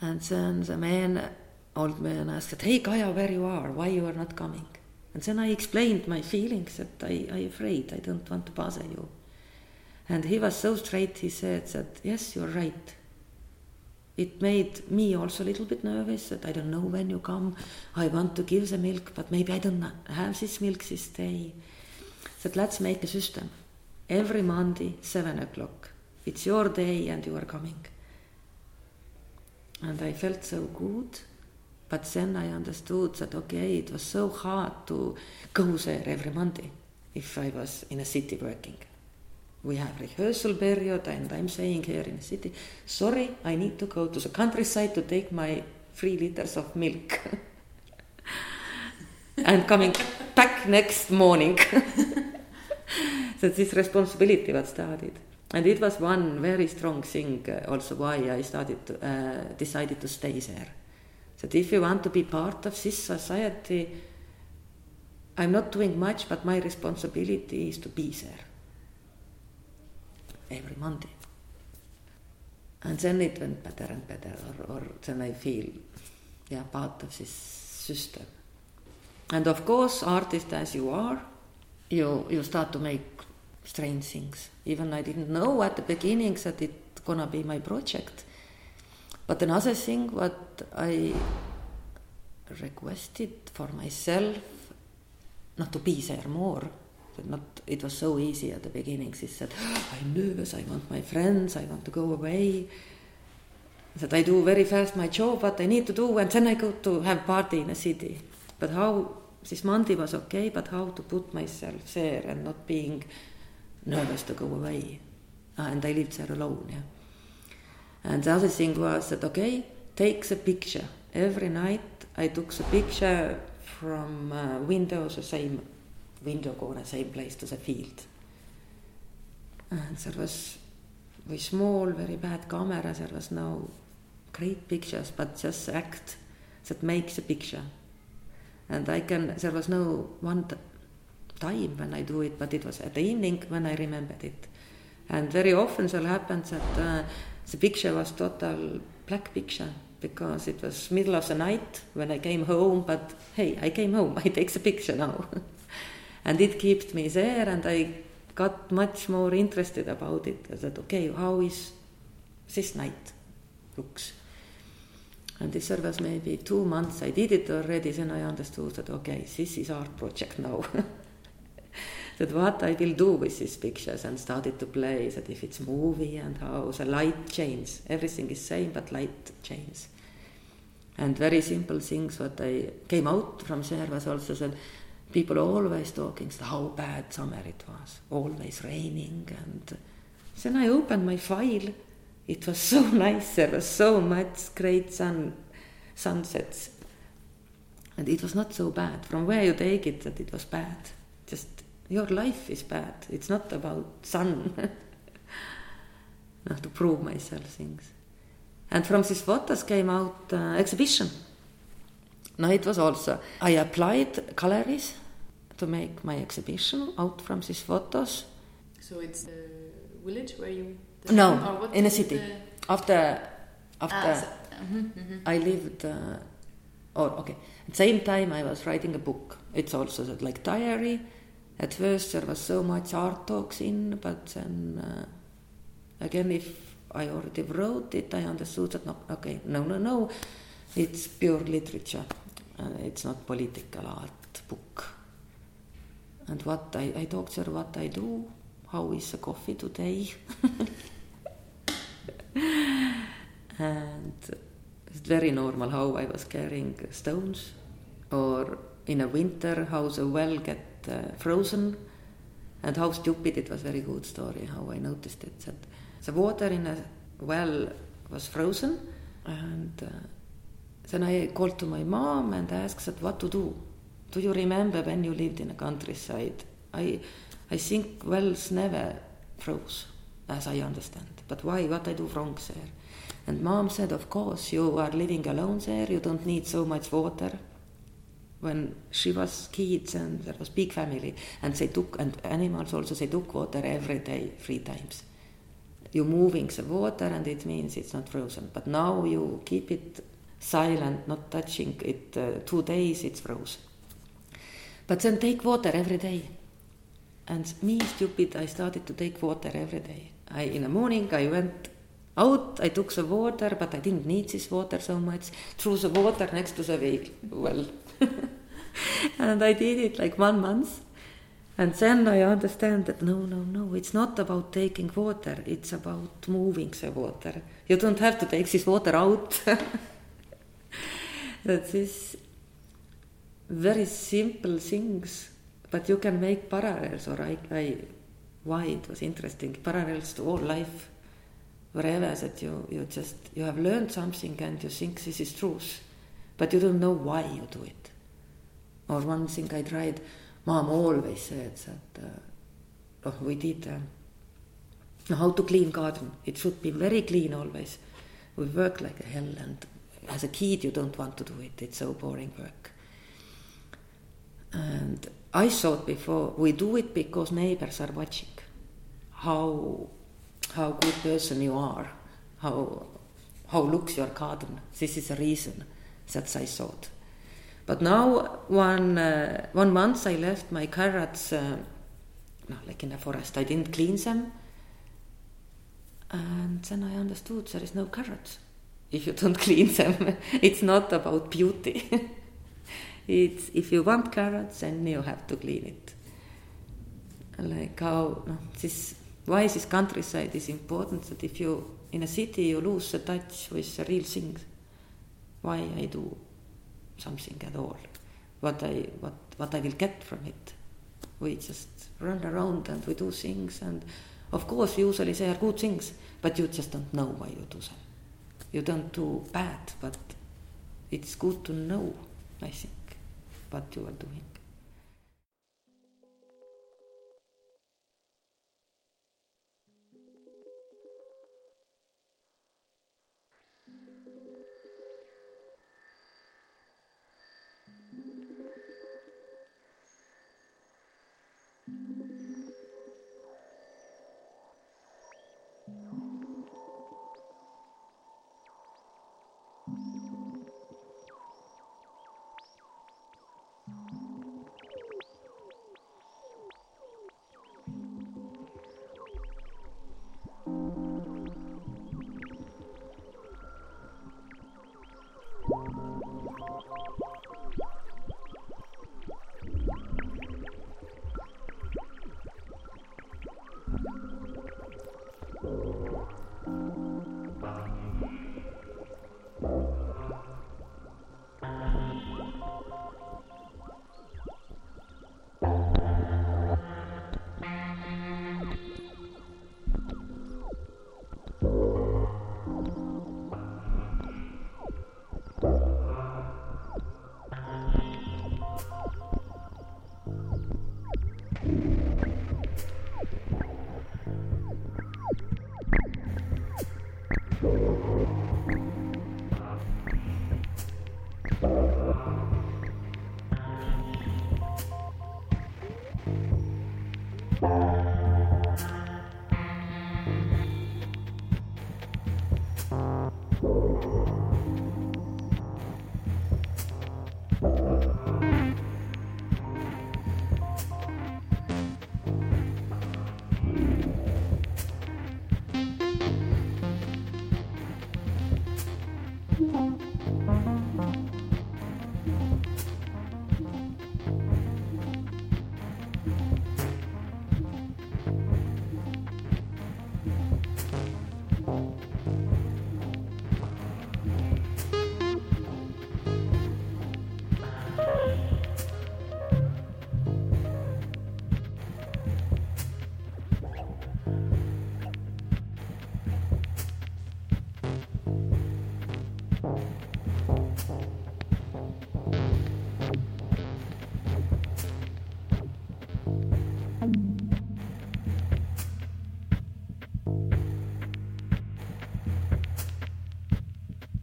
And then the man, old man asked, hey Kaja, where you are, why you are not coming? And then I explained my feelings that I, I afraid, I don't want to bother you. And he was so straight, he said that, yes, you're right. It made me also a little bit nervous that I don't know when you come. I want to give the milk, but maybe I don't have this milk this day. That let's make a system every Monday, seven o'clock. It's your day and you are coming. And I felt so good, but then I understood that okay, it was so hard to go there every Monday if I was in a city working. We have rehearsal period, and I'm saying here in the city, sorry, I need to go to the countryside to take my three liters of milk. (laughs) and coming back next morning. (laughs) (laughs) so this responsibility what started. And it was one very strong thing uh, also why I started to, uh, decided to stay there. That if you want to be part of this society, I'm not doing much, but my responsibility is to be there every Monday. And then it went better and better, or, or then I feel, yeah, part of this system. And of course, artist as you are, you you start to make strange things. Even I didn't know at the beginning that it gonna be my project. But another thing what I requested for myself, not to be there more. Not it was so easy at the beginning. She said, "I'm nervous. I want my friends. I want to go away." That I do very fast my job, what I need to do, and then I go to have party in a city. But how this Monday was okay, but how to put myself there and not being nervous to go away. Uh, and I lived there alone, yeah. And the other thing was that, okay, take the picture. Every night I took the picture from uh, window, the same window corner, same place to the field. And there was with small, very bad camera, there was no great pictures, but just act that makes a picture. And I can, there was no one time when I do it, but it was at the evening when I remembered it. And very often so happens that uh, the picture was total black picture because it was middle of the night when I came home, but hey, I came home, (laughs) I take the picture now. (laughs) and it keeps me there and I got much more interested about it, that okay, how is this night looks. And this was maybe two months I did it already, then I understood that okay, this is art project now. (laughs) that what I will do with these pictures and started to play that if it's movie and how the light changes, everything is same but light changes. And very simple things what I came out from there was also that people always talking how bad summer it was, always raining and then I opened my file. It was so (laughs) nice, there was so much great sun sunsets. And it was not so bad. From where you take it that it was bad. Just your life is bad. It's not about sun. (laughs) Not to prove myself things. And from these photos came out uh, exhibition. Now it was also, I applied galleries to make my exhibition out from these photos. So it's the village where you... No, in a city. The... After, after ah, so, uh -huh. I lived, uh, or okay, at the same time I was writing a book. It's also like diary at first there was so much art talks in, but then uh, again, if I already wrote it, I understood that no, okay, no, no, no, it's pure literature. Uh, it's not political art book. And what I, I talked there, what I do, how is the coffee today, (laughs) and it's very normal how I was carrying stones, or in a winter how the well get uh, frozen. And how stupid it was very good story how I noticed it that the water in a well was frozen. And uh, then I called to my mom and asked that what to do? Do you remember when you lived in the countryside? I I think wells never froze as I understand. But why? What I do wrong there and mom said of course you are living alone there you don't need so much water. When she was kids and there was big family and they took and animals also they took water every day three times. You're moving the water and it means it's not frozen. But now you keep it silent not touching it uh, two days it's frozen. But then take water every day and me stupid i started to take water every day i in the morning i went out i took the water but i didn't need this water so much threw the water next to the well (laughs) and I did it like one month. And then I understand that no, no, no, it's not about taking water, it's about moving the water. You don't have to take this water out. (laughs) that is very simple things, but you can make parallels, or I, I, why it was interesting, parallels to all life. Wherever that you, you just, you have learned something and you think this is truth, but you don't know why you do it. Or one thing I tried, mom always said that uh, oh, we did uh, how to clean garden. It should be very clean always. We work like a hell, and as a kid, you don't want to do it. It's so boring work. And I thought before we do it because neighbors are watching how how good person you are, how how looks your garden. This is a reason that I thought. But now one uh, one month I left my carrots, uh, no, like in the forest. I didn't clean them, and then I understood there is no carrots if you don't (laughs) clean them. it's not about beauty. (laughs) it's if you want carrots, then you have to clean it. Like how no, this why this countryside is important that if you in a city you lose the touch with the real things. Why I do something at all? What I what what I will get from it? We just run around and we do things and of course usually they are good things, but you just don't know why you do them. You don't do bad, but it's good to know, I think, what you are doing.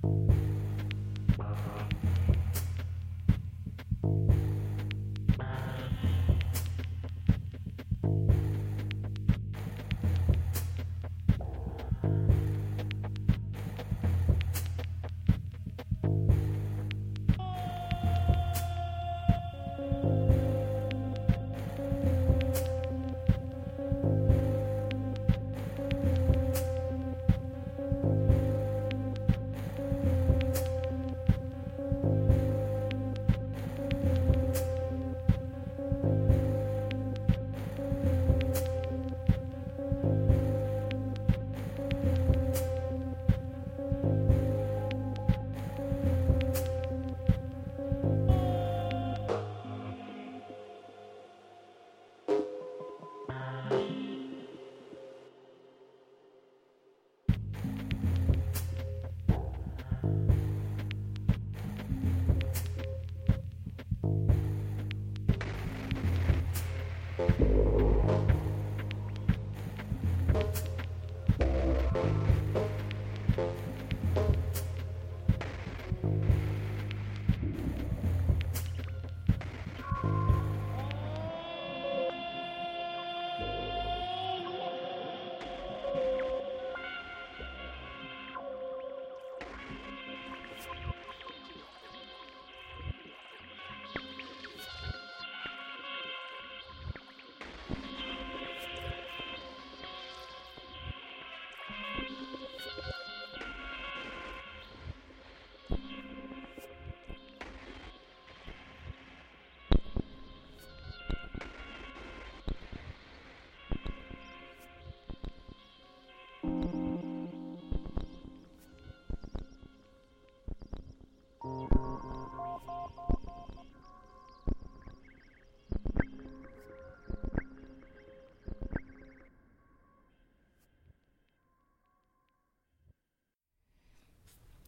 Bye.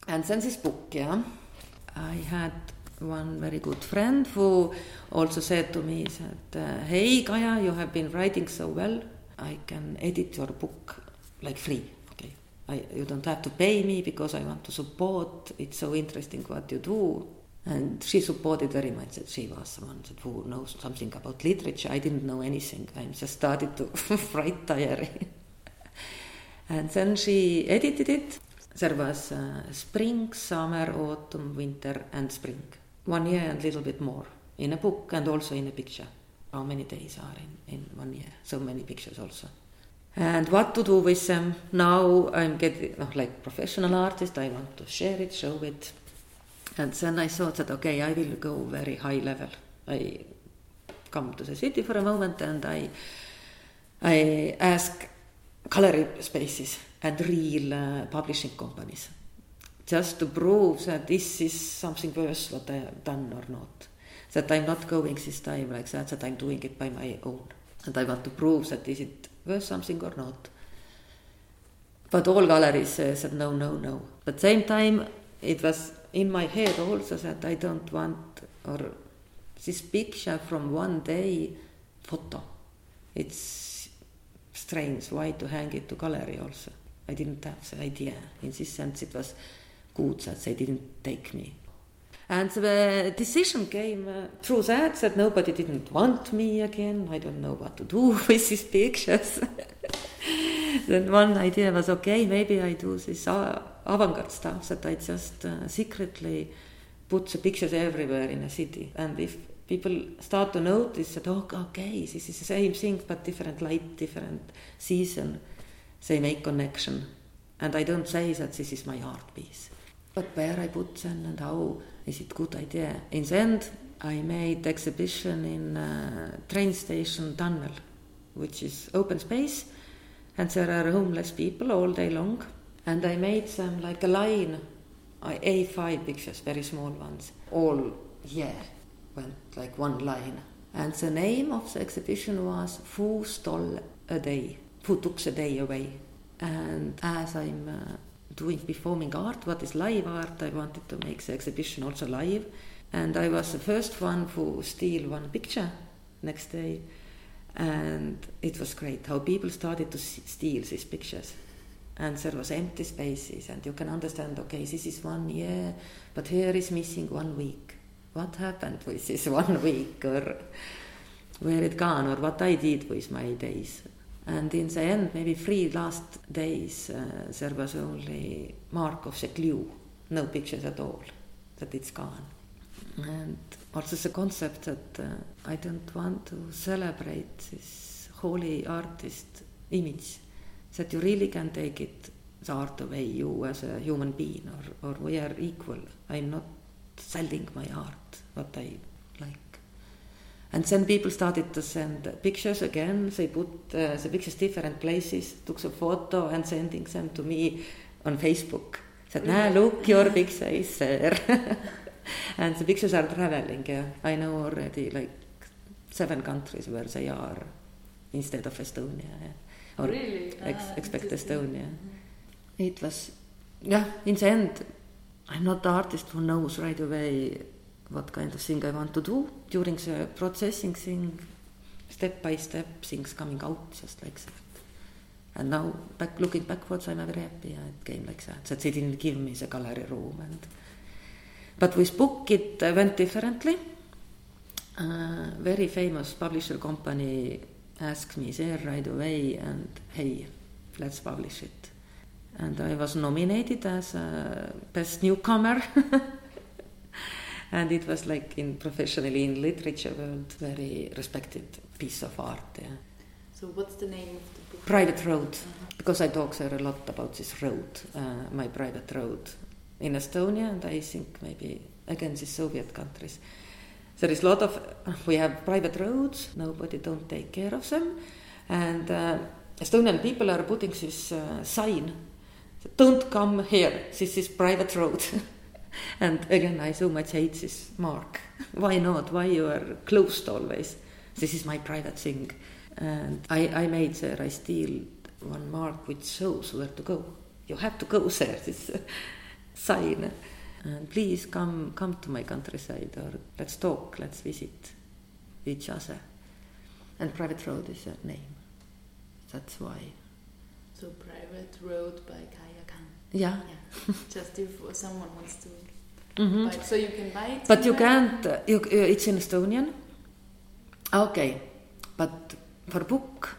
Hansen's book, yeah. I had one very good friend who also said to me that, uh, "Hey, Kaja, you have been writing so well. I can edit your book like free. Okay, I, you don't have to pay me because I want to support. It's so interesting what you do. And she supported very much that she was someone that who knows something about literature. I didn't know anything. I just started to (laughs) write diary. (laughs) and then she edited it. There was uh, spring, summer, autumn, winter, and spring. One year and a little bit more in a book and also in a picture. How many days are in, in one year? So many pictures also. And what to do with them? Now I'm getting, like professional artist, I want to share it, show it, and then I thought that okay, I will go very high level. I come to the city for a moment and I I ask gallery spaces and real uh, publishing companies just to prove that this is something worse what I have done or not. That I'm not going this time like that, that I'm doing it by my own. And I want to prove that is it worth something or not. But all galleries uh, said no, no, no. But same time, it was in my head also that I don't want or this picture from one day photo. It's strange why to hang it to gallery also. I didn't have the idea. In this sense, it was good that they didn't take me. And the decision came uh, through that that nobody didn't want me again. I don't know what to do (laughs) with these pictures. (laughs) then one idea was okay, maybe I do this uh, avant-garde stuff that I just uh, secretly put the pictures everywhere in a city. And if people start to notice that, oh, okay, this is the same thing, but different light, different season, they make connection. And I don't say that this is my art piece. But where I put them and how is it good idea? In the end, I made exhibition in uh, train station tunnel, which is open space, and there are homeless people all day long and I made them like a line, A5 pictures, very small ones, all yeah, went like one line. And the name of the exhibition was Who Stole a Day? Who Took a Day Away? And as I'm uh, doing performing art, what is live art, I wanted to make the exhibition also live. And I was the first one who steal one picture next day. And it was great how people started to steal these pictures and there was empty spaces and you can understand okay this is one year but here is missing one week. What happened with this (laughs) one week or where it gone or what i did with my days? And in the end maybe three last days uh, there was only mark of the glue no pictures at all that it's gone. And also the concept that uh, i don't want to celebrate this holy artist image that you really can take it the art away you as a human being or, or we are equal. I'm not selling my art what i like. And then people started to send pictures again. They put uh, the pictures different places took a photo and sending them to me on facebook. Said nah look your picture is there. (laughs) And the pictures are traveling yeah. I know already like seven countries where they are instead of estonia yeah or really? ex ah, expect Estonia. It was, yeah, in the end, I'm not the artist who knows right away what kind of thing I want to do during the processing thing, step by step, things coming out just like that. And now, back looking backwards, I'm very happy it came like that. That they didn't give me the gallery room, and but with book it uh, went differently. Uh, very famous publisher company asked me there right away and hey, let's publish it. And I was nominated as a best newcomer. (laughs) and it was like in professionally in literature world very respected piece of art yeah. so what's the name of the book private road uh-huh. because i talk there a lot about this road uh, my private road in estonia and i think maybe against the soviet countries there is a lot of we have private roads nobody don't take care of them. And uh, estonian people are putting this uh, sign don't come here. This is private road. (laughs) And again i so much hate this mark. (laughs) Why not? Why you are closed always? This is my private thing. And i i made there i steal one mark which shows where to go. You have to go there (laughs) this sign. And please come, come to my countryside or let's talk, let's visit each other. And private road is a name. That's why. So private road by Kaya Khan. Yeah. Yeah. (laughs) Just if someone wants to Mhm. buy. So you can buy it. But you can't. Uh, you, uh, it's in Estonian. Okay, but for book,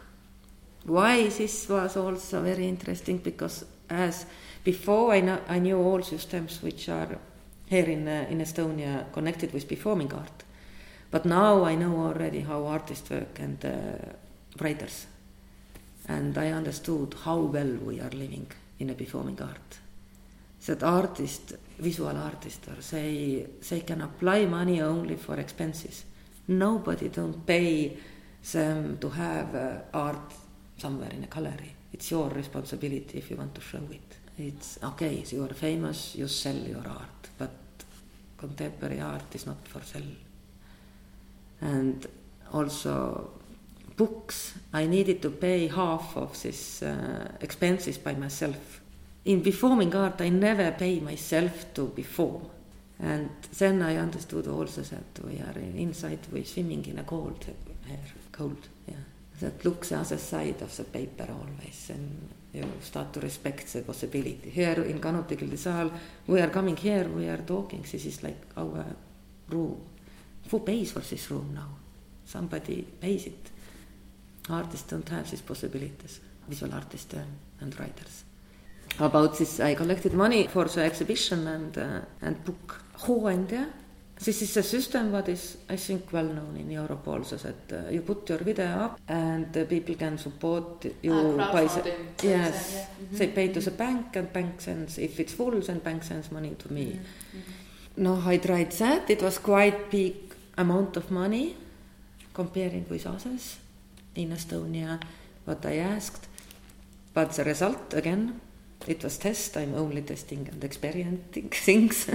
why this was also very interesting because as before I know I knew all systems which are here in uh, in Estonia connected with performing art, but now I know already how artists work and uh, writers, and I understood how well we are living in a performing art that artist, visual artist, or they they can apply money only for expenses. Nobody don't pay them to have uh, art somewhere in a gallery. It's your responsibility if you want to show it. It's okay. You are famous, you sell your art, but contemporary art is not for sale. And also books. I needed to pay half of this uh, expenses by myself in performing art, I never pay myself to perform. And then I understood also that we are inside, we're swimming in a cold air, cold, yeah. That looks the other side of the paper always, and you start to respect the possibility. Here in Kanuti Gildisaal, we are coming here, we are talking, this is like our room. Who pays for this room now? Somebody pays it. Artists don't have these possibilities, visual artists uh, and writers about this I collected money for the exhibition and uh, and book Hooandja. This is a system what is I think well known in Europe also that uh, you put your video up and uh, people can support you Ah, by the, yes they pay to the bank and bank sends if it's full then bank sends money to me. Mhm. No, I tried that. It was quite big amount of money comparing with others in Estonia. What I asked, but the result again, it was test. I'm only testing and experimenting (laughs) things.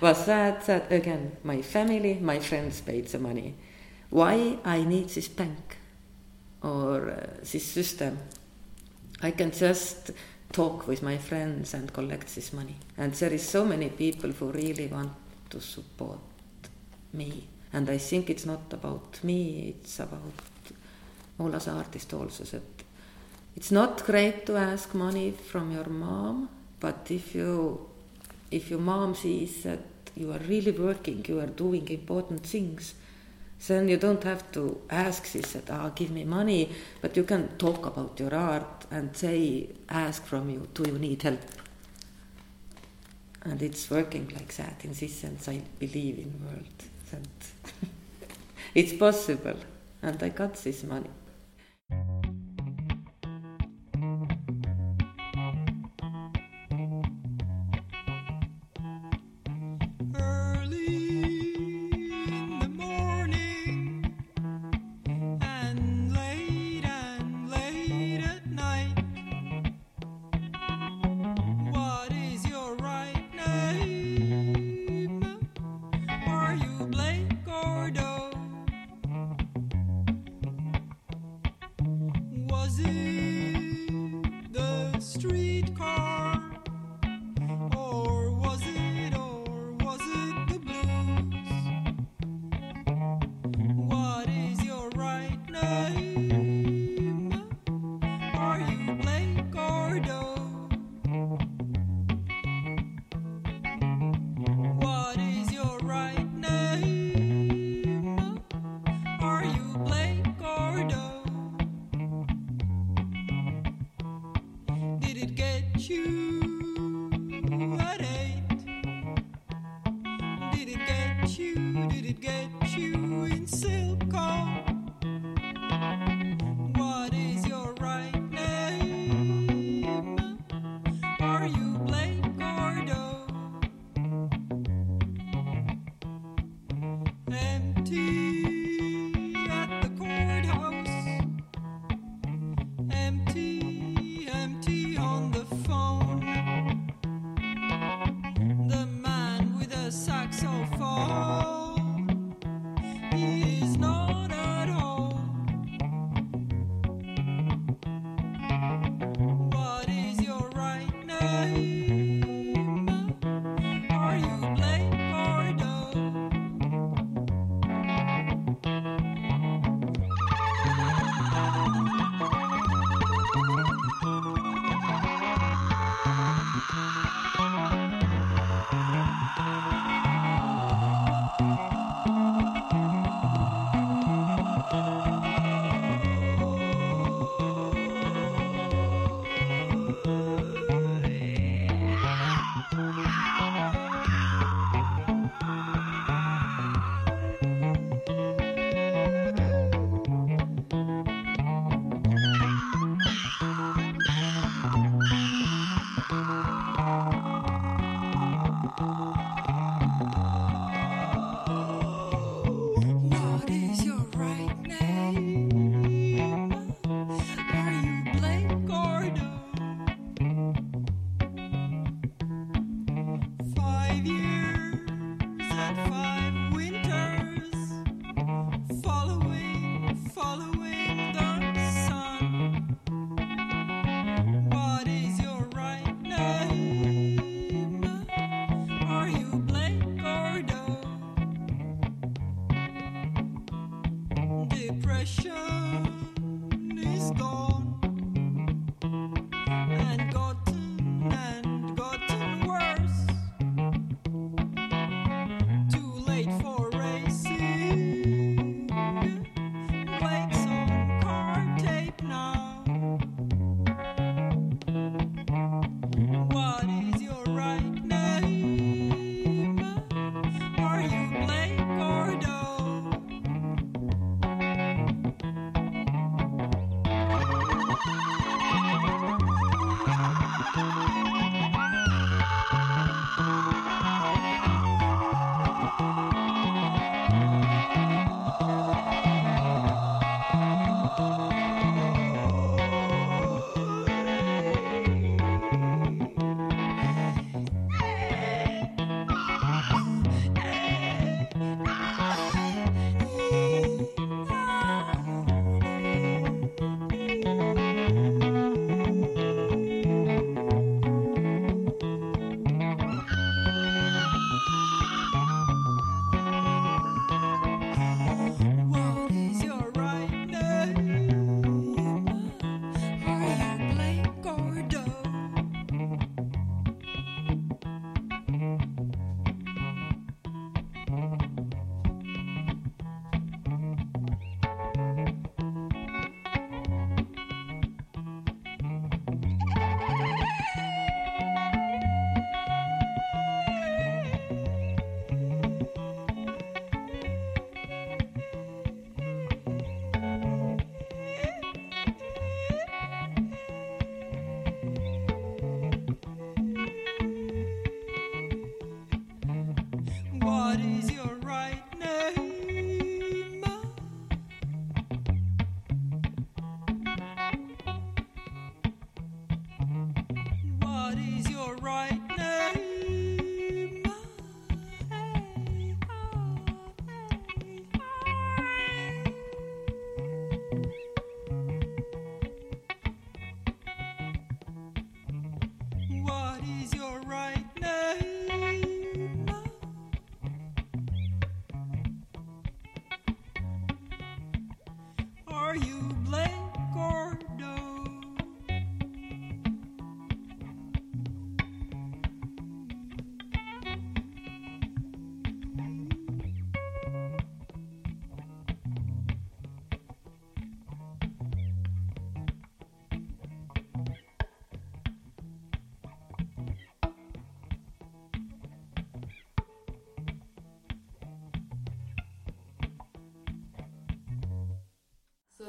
was that that again my family, my friends paid the money. Why I need this bank or uh, this system? I can just talk with my friends and collect this money. And there is so many people who really want to support me. And I think it's not about me, it's about all as artists also that it's not great to ask money from your mom, but if you if your mom sees that you are really working, you are doing important things, then you don't have to ask this that ah give me money, but you can talk about your art and they ask from you, do you need help? And it's working like that. In this sense, I believe in world that (laughs) it's possible, and I got this money.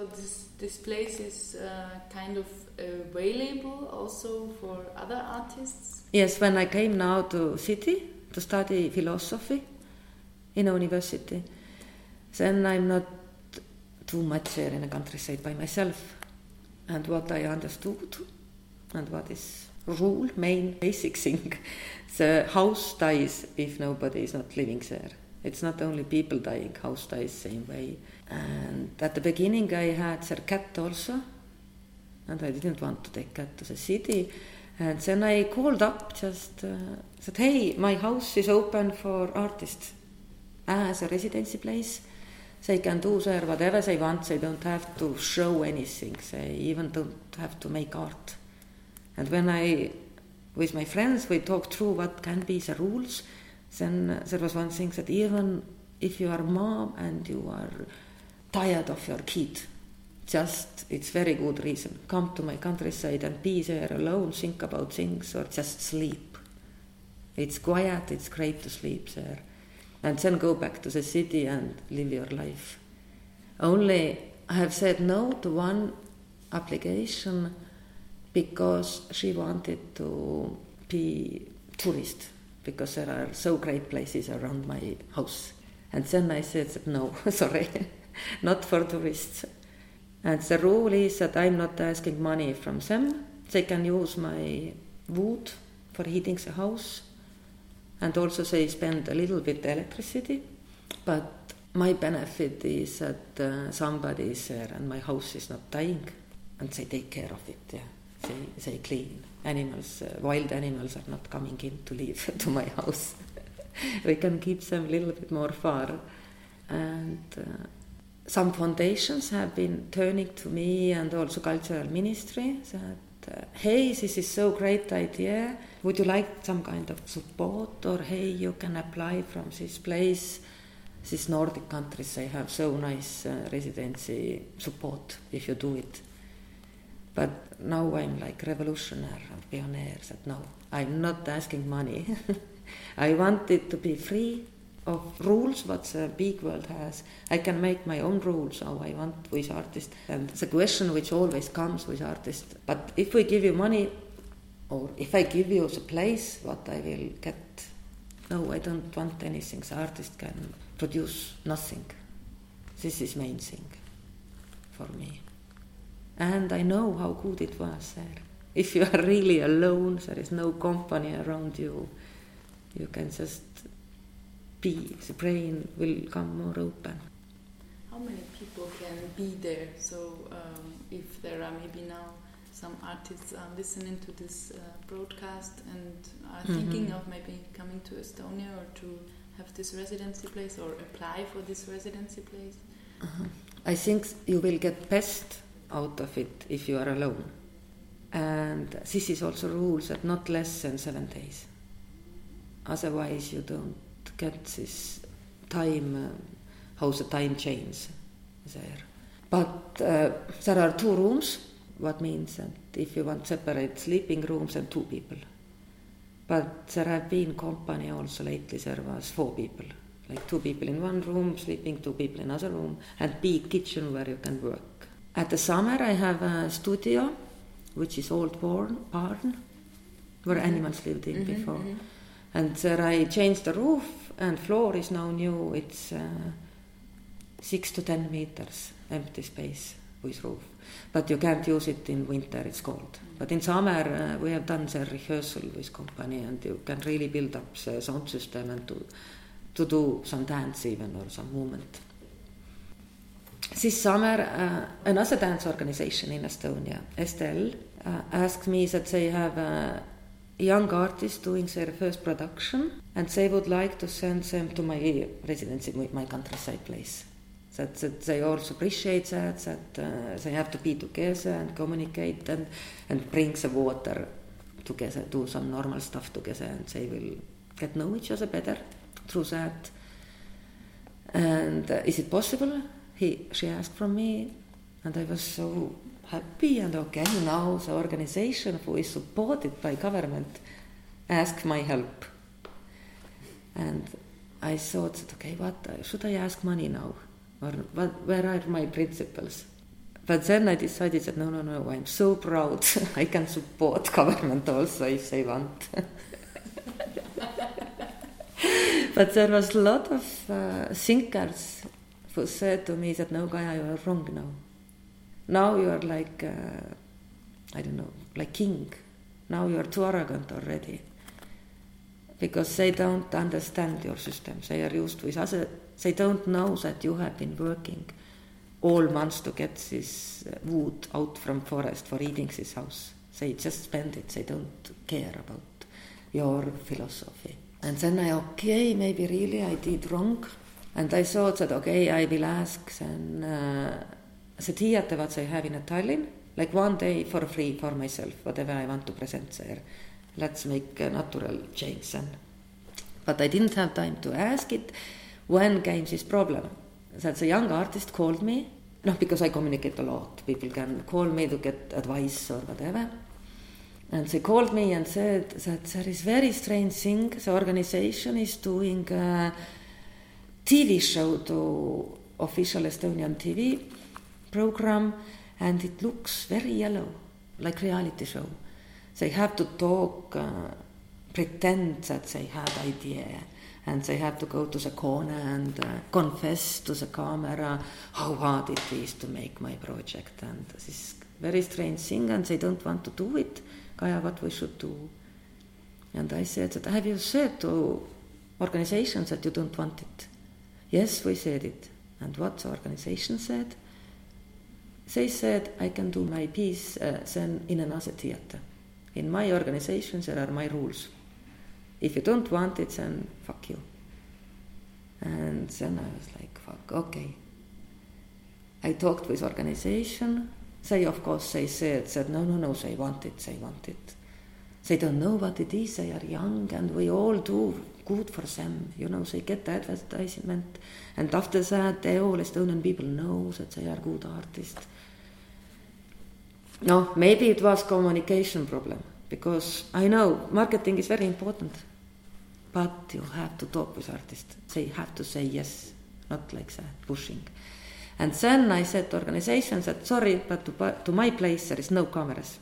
So this this place is uh, kind of available also for other artists. Yes, when I came now to city to study philosophy in a university, then I'm not too much there in the countryside by myself. And what I understood and what is rule, main basic thing, (laughs) the house dies if nobody is not living there. It's not only people dying, house dies same way. And at the beginning I had their cat also, and I didn't want to take cat to the city. And then I called up just uh, said, "Hey, my house is open for artists as a residency place. They can do there whatever they want. They don't have to show anything. They even don't have to make art." And when I, with my friends, we talked through what can be the rules. Then there was one thing that even if you are mom and you are tired of your kid, just it's very good reason. Come to my countryside and be there alone, think about things, or just sleep. It's quiet. It's great to sleep there, and then go back to the city and live your life. Only I have said no to one application because she wanted to be tourist because there are so great places around my house. And then I said no, (laughs) sorry, not for tourists. And the rule is that I'm not asking money from them. They can use my wood for heating the house. And also they spend a little bit electricity. But my benefit is that uh, somebody is there and my house is not dying. And they take care of it, yeah. They, they clean. Animals, uh, wild animals are not coming in to live (laughs) to my house. (laughs) we can keep them a little bit more far. And uh, some foundations have been turning to me and also cultural ministry that uh, hey this is so great idea would you like some kind of support or hey you can apply from this place these nordic countries they have so nice uh, residency support if you do it but now i'm like revolutionary and pioneer that no i'm not asking money (laughs) i want it to be free of rules what the big world has. I can make my own rules how I want with artist. And the question which always comes with artist, but if we give you money, or if I give you the place, what I will get? No, I don't want anything. The artist can produce nothing. This is main thing for me. And I know how good it was there. If you are really alone, there is no company around you, you can just be, the brain will come more open. How many people can be there? So um, if there are maybe now some artists are listening to this uh, broadcast and are Mhm. thinking of maybe coming to Estonia or to have this residency place or apply for this residency place. Uh-huh. I think you will get best out of it if you are alone. And this is also rules that not less than seven days. Otherwise, you don't get this time, um, how the time changes there. But uh, there are two rooms, what means that if you want separate sleeping rooms and two people. But there have been company also lately, there was four people, like two people in one room, sleeping two people in another room, and big kitchen where you can work. At the summer I have a studio, which is old barn, barn where animals lived in Mhm, before. mhm. And there I changed the roof and floor is now new. It's uh, six to ten meters empty space with roof. But you can't use it in winter, it's cold. But in summer uh, we have done the rehearsal with company and you can really build up the sound system and to, to do some dance even or some movement. This summer, uh, another dance organization in Estonia, Estel, uh, asked me that they have a young artist doing their first production and they would like to send them to my residency, my countryside place. That, that they also appreciate that, that uh, they have to be together and communicate and, and bring the water together, do some normal stuff together, and they will get know each other better through that. And uh, is it possible? He, she asked from me, and I was so happy and okay. Now the organization who is supported by government asked my help, and I thought that okay, what should I ask money now? or what, where are my principles? But then I decided that no, no, no, I'm so proud. (laughs) I can support government also if they want. (laughs) but there was a lot of uh, thinkers said to me that no, Gaia, you are wrong now. Now you are like, uh, I don't know, like king. Now you are too arrogant already. Because they don't understand your system. They are used with other they don't know that you have been working all months to get this uh, wood out from forest for eating this house. They just spend it. They don't care about your philosophy. And then I, okay, maybe really I did wrong. And I thought that, okay, I will ask then uh, the theater what I have in Tallinn, like one day for free for myself, whatever I want to present there. Let's make a natural change then. But I didn't have time to ask it. When came this problem? That the young artist called me no because i communicate a lot. People can call me to get advice or whatever. And they called me and said that there is very strange thing. The organization is doing a tv show to official estonian tv program and it looks very yellow like reality show. They have to talk uh, pretend that they have idea and they have to go to the corner and uh, confess to the camera how hard it is to make my project. And this is very strange thing and they don't want to do it. Kaya what we should do? And I said that have you said to organizations that you don't want it yes we said it and what the organization said they said I can do my piece uh, then in another theater in my organization there are my rules if you don't want it, then fuck you. And then I was like, fuck, okay. I talked with organization. They, of course, they said, said, no, no, no, they want it, they want it. They don't know what it is, they are young, and we all do good for them. You know, they get the advertisement. And after that, they all Estonian people know that they are good artists. No, maybe it was communication problem because I know marketing is very important, but you have to talk with artists. They have to say yes, not like that, pushing. And then I said to organizations that sorry, but to, to my place there is no cameras.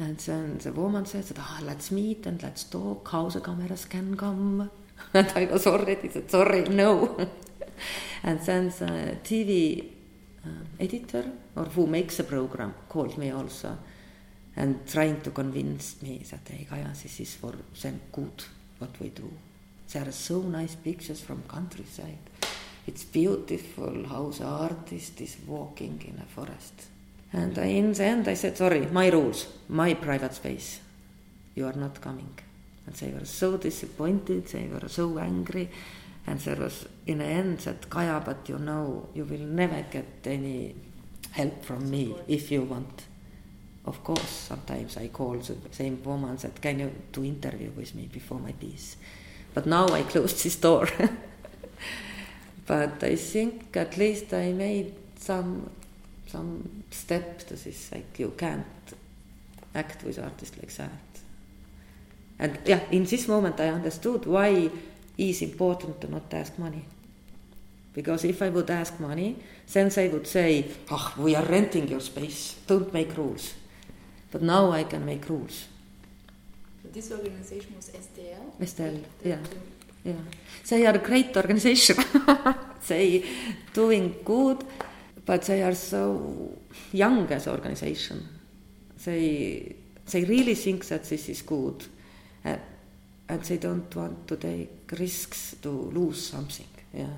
And then the woman said that ah, let's meet and let's talk how the cameras can come. and I was already said sorry, no. and then the TV uh, editor or who makes the program called me also and trying to convince me that hey Kaja, this is for them good what we do. There are so nice pictures from countryside. It's beautiful how the artist is walking in a forest. And in the end I said, sorry, my rules, my private space. You are not coming. And they were so disappointed, they were so angry. And there was in the end that Kaja, but you know, you will never get any help from me if you want of course, sometimes I call the same woman that can you do interview with me before my piece. But now I closed this door. (laughs) but I think at least I made some some step to this. Like you can't act with artists like that. And yeah, in this moment I understood why it's important to not ask money. Because if I would ask money, then they would say, oh, we are renting your space, don't make rules. But now I can make rules. But this organization was STL? STL, yeah. Yeah, they are a great organization. (laughs) they doing good, but they are so young as organization. They they really think that this is good, uh, and they don't want to take risks to lose something. Yeah.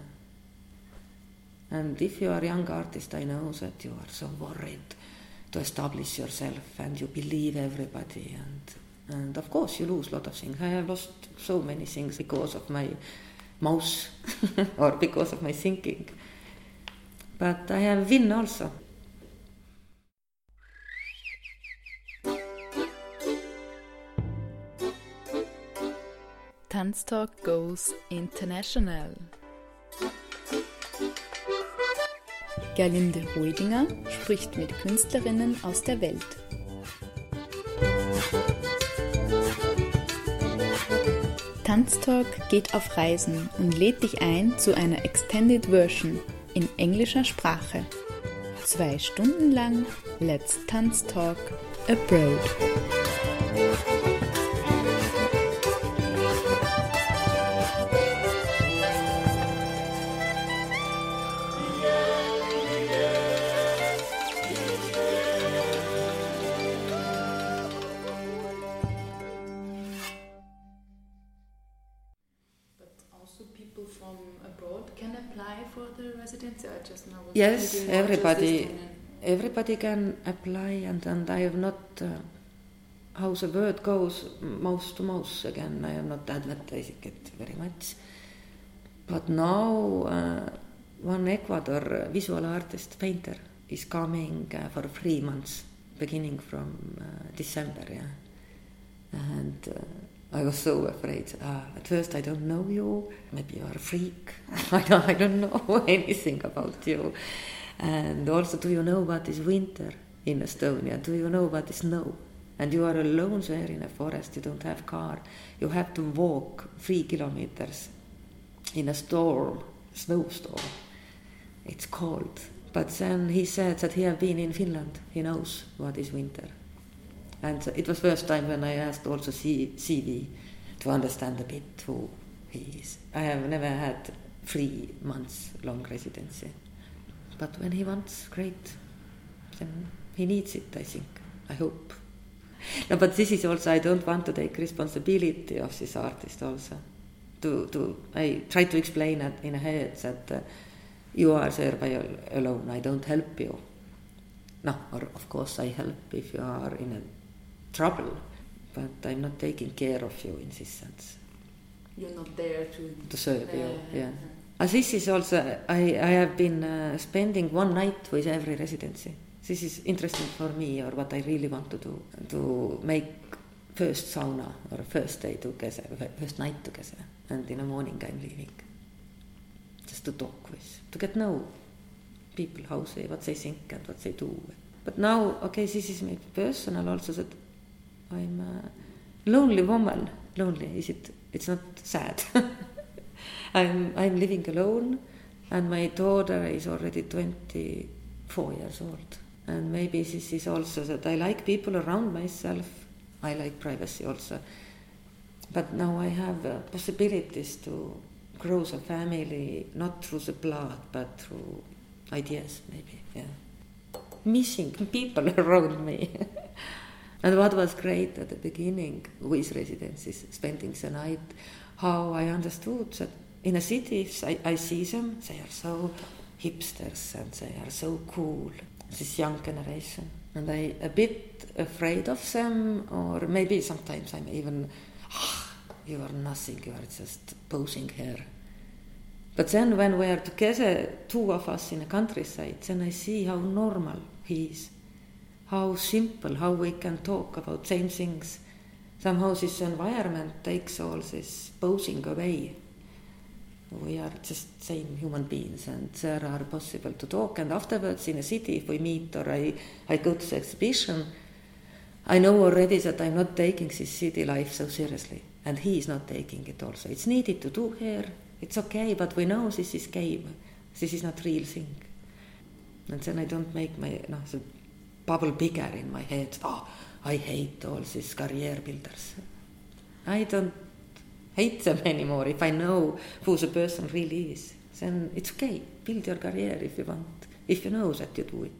And if you are a young artist, I know that you are so worried to establish yourself and you believe everybody and and of course you lose a lot of things. I have lost so many things because of my mouse (laughs) or because of my thinking. But I have win also. Tanztalk goes international. Gerlinde Hoidinger spricht mit Künstlerinnen aus der Welt. Tanztalk geht auf Reisen und lädt dich ein zu einer Extended Version in englischer Sprache. Zwei Stunden lang Let's Tanztalk Abroad. Residency. I just now Yes, everybody. Everybody can apply, and, and I have not, uh, how the word goes, mouse to mouse again, I am not advertising it very much. But now, uh, one Ecuador visual artist, painter, is coming uh, for three months, beginning from uh, December, yeah. And uh, I was so afraid. Uh, at first, I don't know you. Maybe you are a freak. (laughs) I don't, I don't know (laughs) anything about you. And also, do you know what is winter in Estonia? Do you know what is snow? And you are alone there in a forest. You don't have car. You have to walk three kilometers in a storm, snowstorm. It's cold. But then he said that he have been in Finland. He knows what is winter. And it was first time when I asked also C- CV to understand a bit who he is. I have never had three months long residency. But when he wants, great. Then he needs it, I think. I hope. No, but this is also, I don't want to take responsibility of this artist also. To, to, I try to explain it in a head that uh, you are there by al- alone, I don't help you. No, or of course I help if you are in a trouble, but I'm not taking care of you in this sense. You're not there to To serve you, Uh, yeah. Uh, this is also, I, I have been uh, spending one night with every residency. This is interesting for me, or what I really want to do, to make first sauna or first day together, first night together, and in the morning I'm leaving. Just to talk with, to get know people, how they, what they think and what they do. But now, okay, this is my personal also that I'm a lonely woman. Lonely, is it? It's not sad. (laughs) I'm I'm living alone, and my daughter is already twenty four years old. And maybe this is also that I like people around myself. I like privacy also. But now I have uh, possibilities to grow a family, not through the blood, but through ideas, maybe. Yeah, missing people (laughs) around me. (laughs) and what was great at the beginning with residencies, spending the night, how I understood that in a city, I, I see them, they are so hipsters and they are so cool, this young generation. And I a bit afraid of them, or maybe sometimes I'm even, ah, you are nothing, you are just posing here. But then when we are together, two of us in a countryside, then I see how normal he is, how simple, how we can talk about same things. Somehow this environment takes all this posing away. We are just same human beings and there are possible to talk and afterwards in a city if we meet or I, I go to the exhibition, I know already that I'm not taking this city life so seriously and he is not taking it also. It's needed to do here, it's okay, but we know this is game, this is not real thing. And then I don't make my no, the bubble bigger in my head. Oh, I hate all these career builders. I don't hate them anymore if I know who the person really is. Then it's okay. Build your career if you want, if you know that you do it.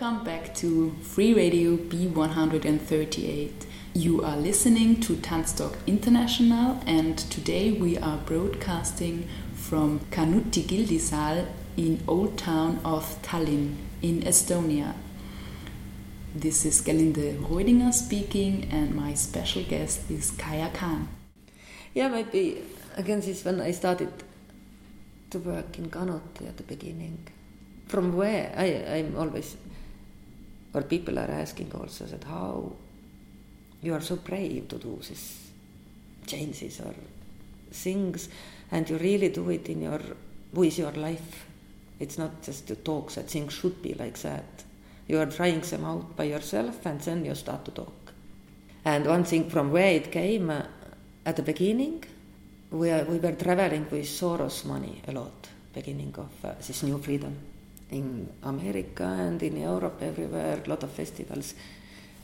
Welcome back to Free Radio B138. You are listening to Tanztalk International, and today we are broadcasting from Kanuti Gildisal in Old Town of Tallinn in Estonia. This is Galinde Reudinger speaking, and my special guest is Kaya Khan. Yeah, maybe again, this when I started to work in Kanuti at the beginning. From where I, I'm always, or people are asking also that how you are so brave to do these changes or things, and you really do it in your with your life. It's not just to talk that things should be like that. You are trying them out by yourself, and then you start to talk. And one thing from where it came uh, at the beginning, we, are, we were traveling with Soros money a lot, beginning of uh, this new freedom in America and in Europe, everywhere, a lot of festivals.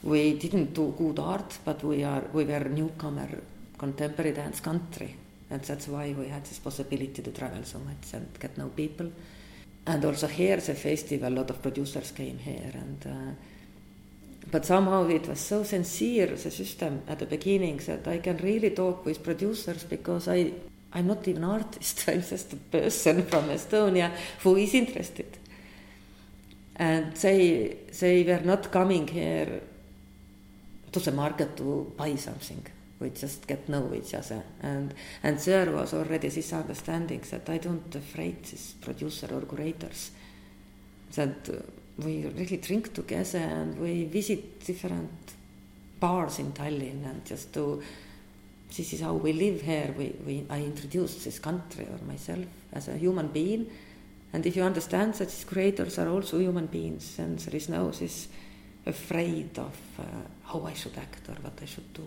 We didn't do good art, but we are we were newcomer contemporary dance country, and that's why we had this possibility to travel so much and get know people. And also here, the festival, a lot of producers came here, and uh, but somehow it was so sincere the system at the beginning that I can really talk with producers because I I'm not even artist. (laughs) I'm just a person from Estonia who is interested. And they they were not coming here to the market to buy something. We just get know each other, and and there was already this understanding that I don't afraid this producer or curators, that uh, we really drink together and we visit different bars in Tallinn and just to this is how we live here. We, we I introduced this country or myself as a human being, and if you understand that these creators are also human beings, and there is no this afraid of uh, how I should act or what I should do,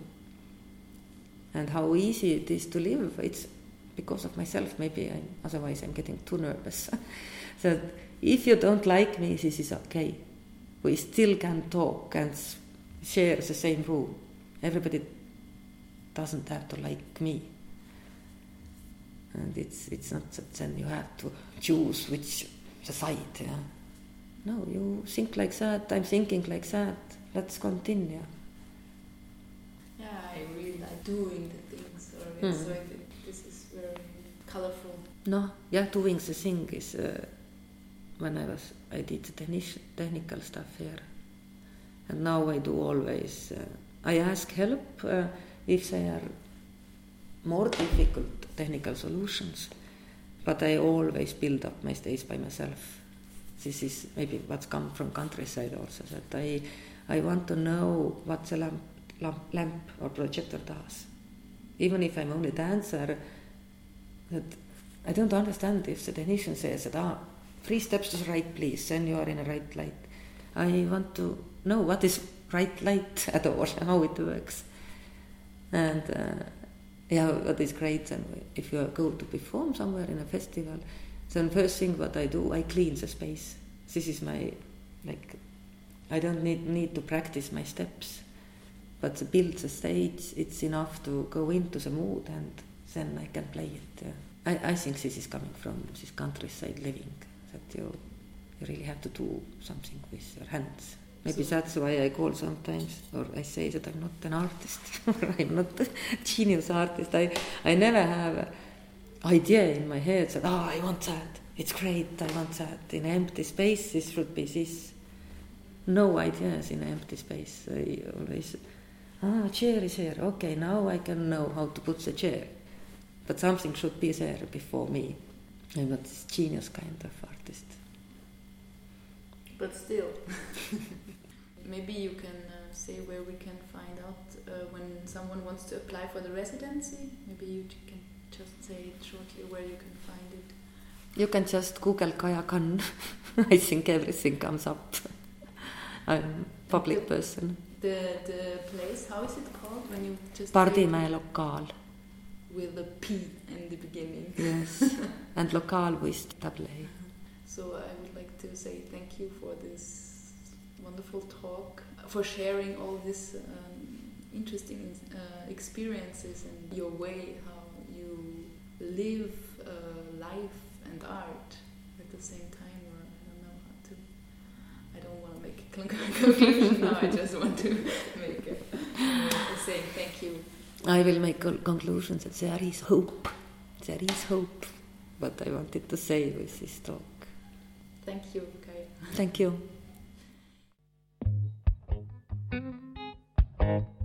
and how easy it is to live. It's because of myself. Maybe I'm, otherwise I'm getting too nervous. (laughs) that if you don't like me, this is okay. We still can talk and share the same room. Everybody doesn't have to like me. And it's it's not that then you have to choose which side, yeah. No, you think like that, I'm thinking like that. Let's continue. Yeah, I really like doing the things, or Hmm. so it, this is very colorful. No, yeah, doing the thing is uh, when I was I did the technic- technical stuff here, and now I do always. Uh, I ask help uh, if they are more difficult technical solutions, but I always build up my stage by myself. This is maybe what's come from countryside also that I I want to know what the lamp, lamp, lamp or projector does, even if I'm only dancer. That I don't understand if the technician says that ah three steps to the right please then you are in a right light. I want to know what is right light (laughs) at all how it works. And uh, yeah, what is great then if you go to perform somewhere in a festival, then first thing what I do I clean the space. This is my like I don't need need to practice my steps, but to build the stage it's enough to go into the mood and then I can play it. Yeah. I, I think this is coming from this countryside living that you you really have to do something with your hands. Maybe that's why I call sometimes, or I say that I'm not an artist, (laughs) or I'm not a genius artist. I, I never have an idea in my head that, oh, I want that. It's great, I want that. In empty space, this should be this. No ideas in empty space. I always, ah, chair is here. Okay, now I can know how to put the chair. But something should be there before me. I'm not this genius kind of artist. But still, (laughs) maybe you can uh, say where we can find out uh, when someone wants to apply for the residency. Maybe you can just say it shortly where you can find it. You can just Google Kaja Kann. (laughs) I think everything comes up. (laughs) I'm a public person. The the place, how is it called when you just Pardimäe lokaal. with a P in the beginning. Yes. (laughs) and lokaal with double A. So I would like to say thank you for this wonderful talk, for sharing all these um, interesting uh, experiences and your way how you live uh, life and art at the same time. Or I don't know how to. I don't want to make a conclusion (laughs) now. I just want to (laughs) make a, a saying thank you. I will make a conclusion that there is hope. There is hope. What I wanted to say with this talk. Thank you, Kai. Thank you. Música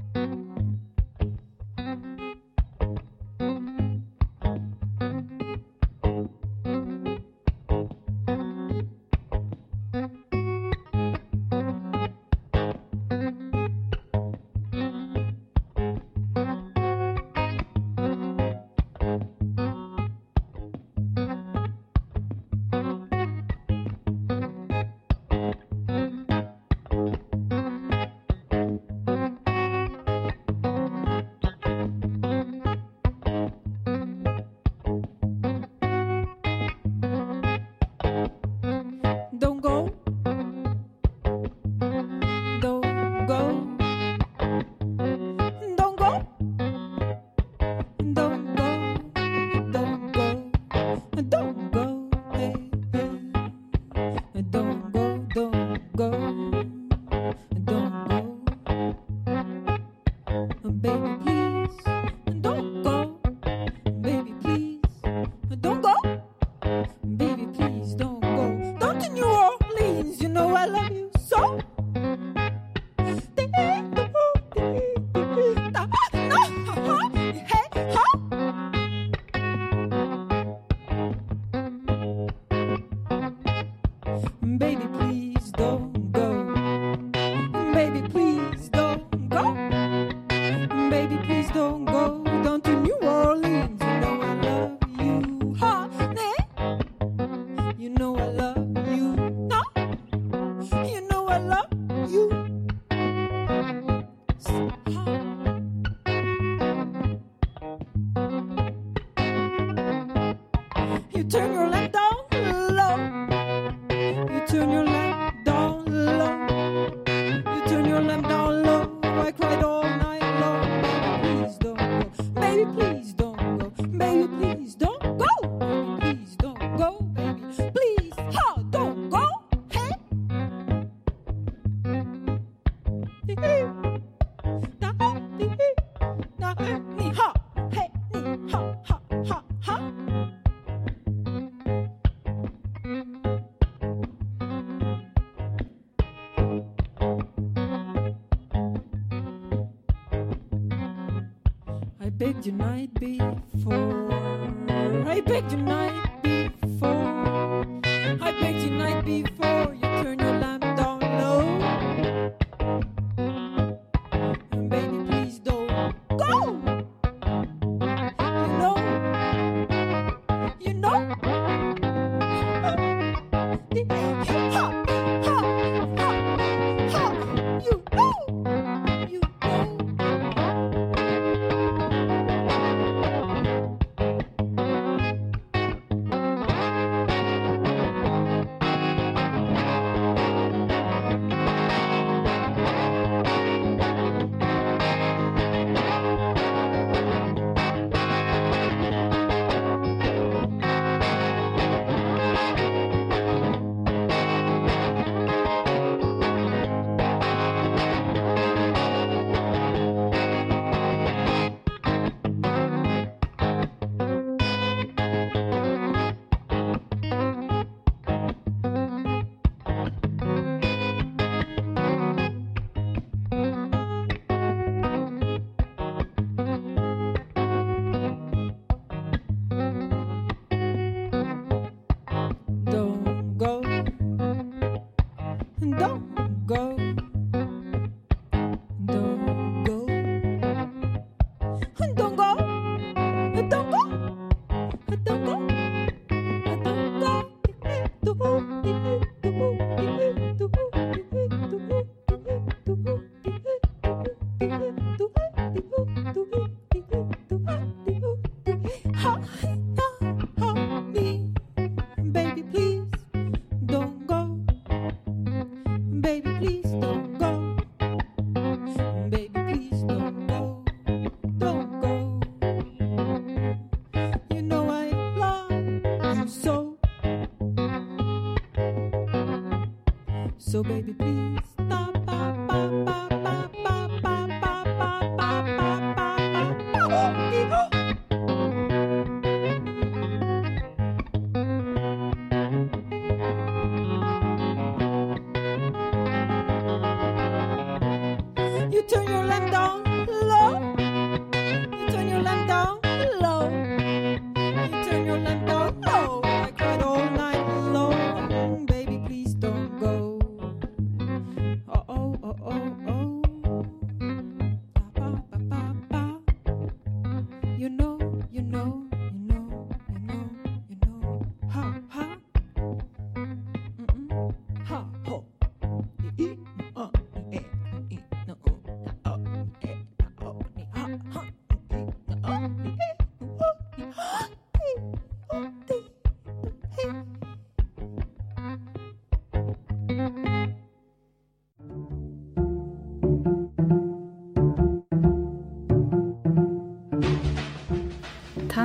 you might be.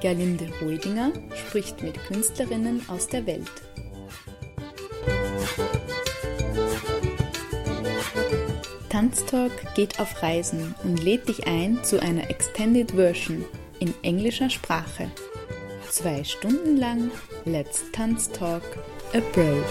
Gerlinde Rödinger spricht mit Künstlerinnen aus der Welt. Tanztalk geht auf Reisen und lädt dich ein zu einer Extended Version in englischer Sprache. Zwei Stunden lang Let's Tanztalk Abroad.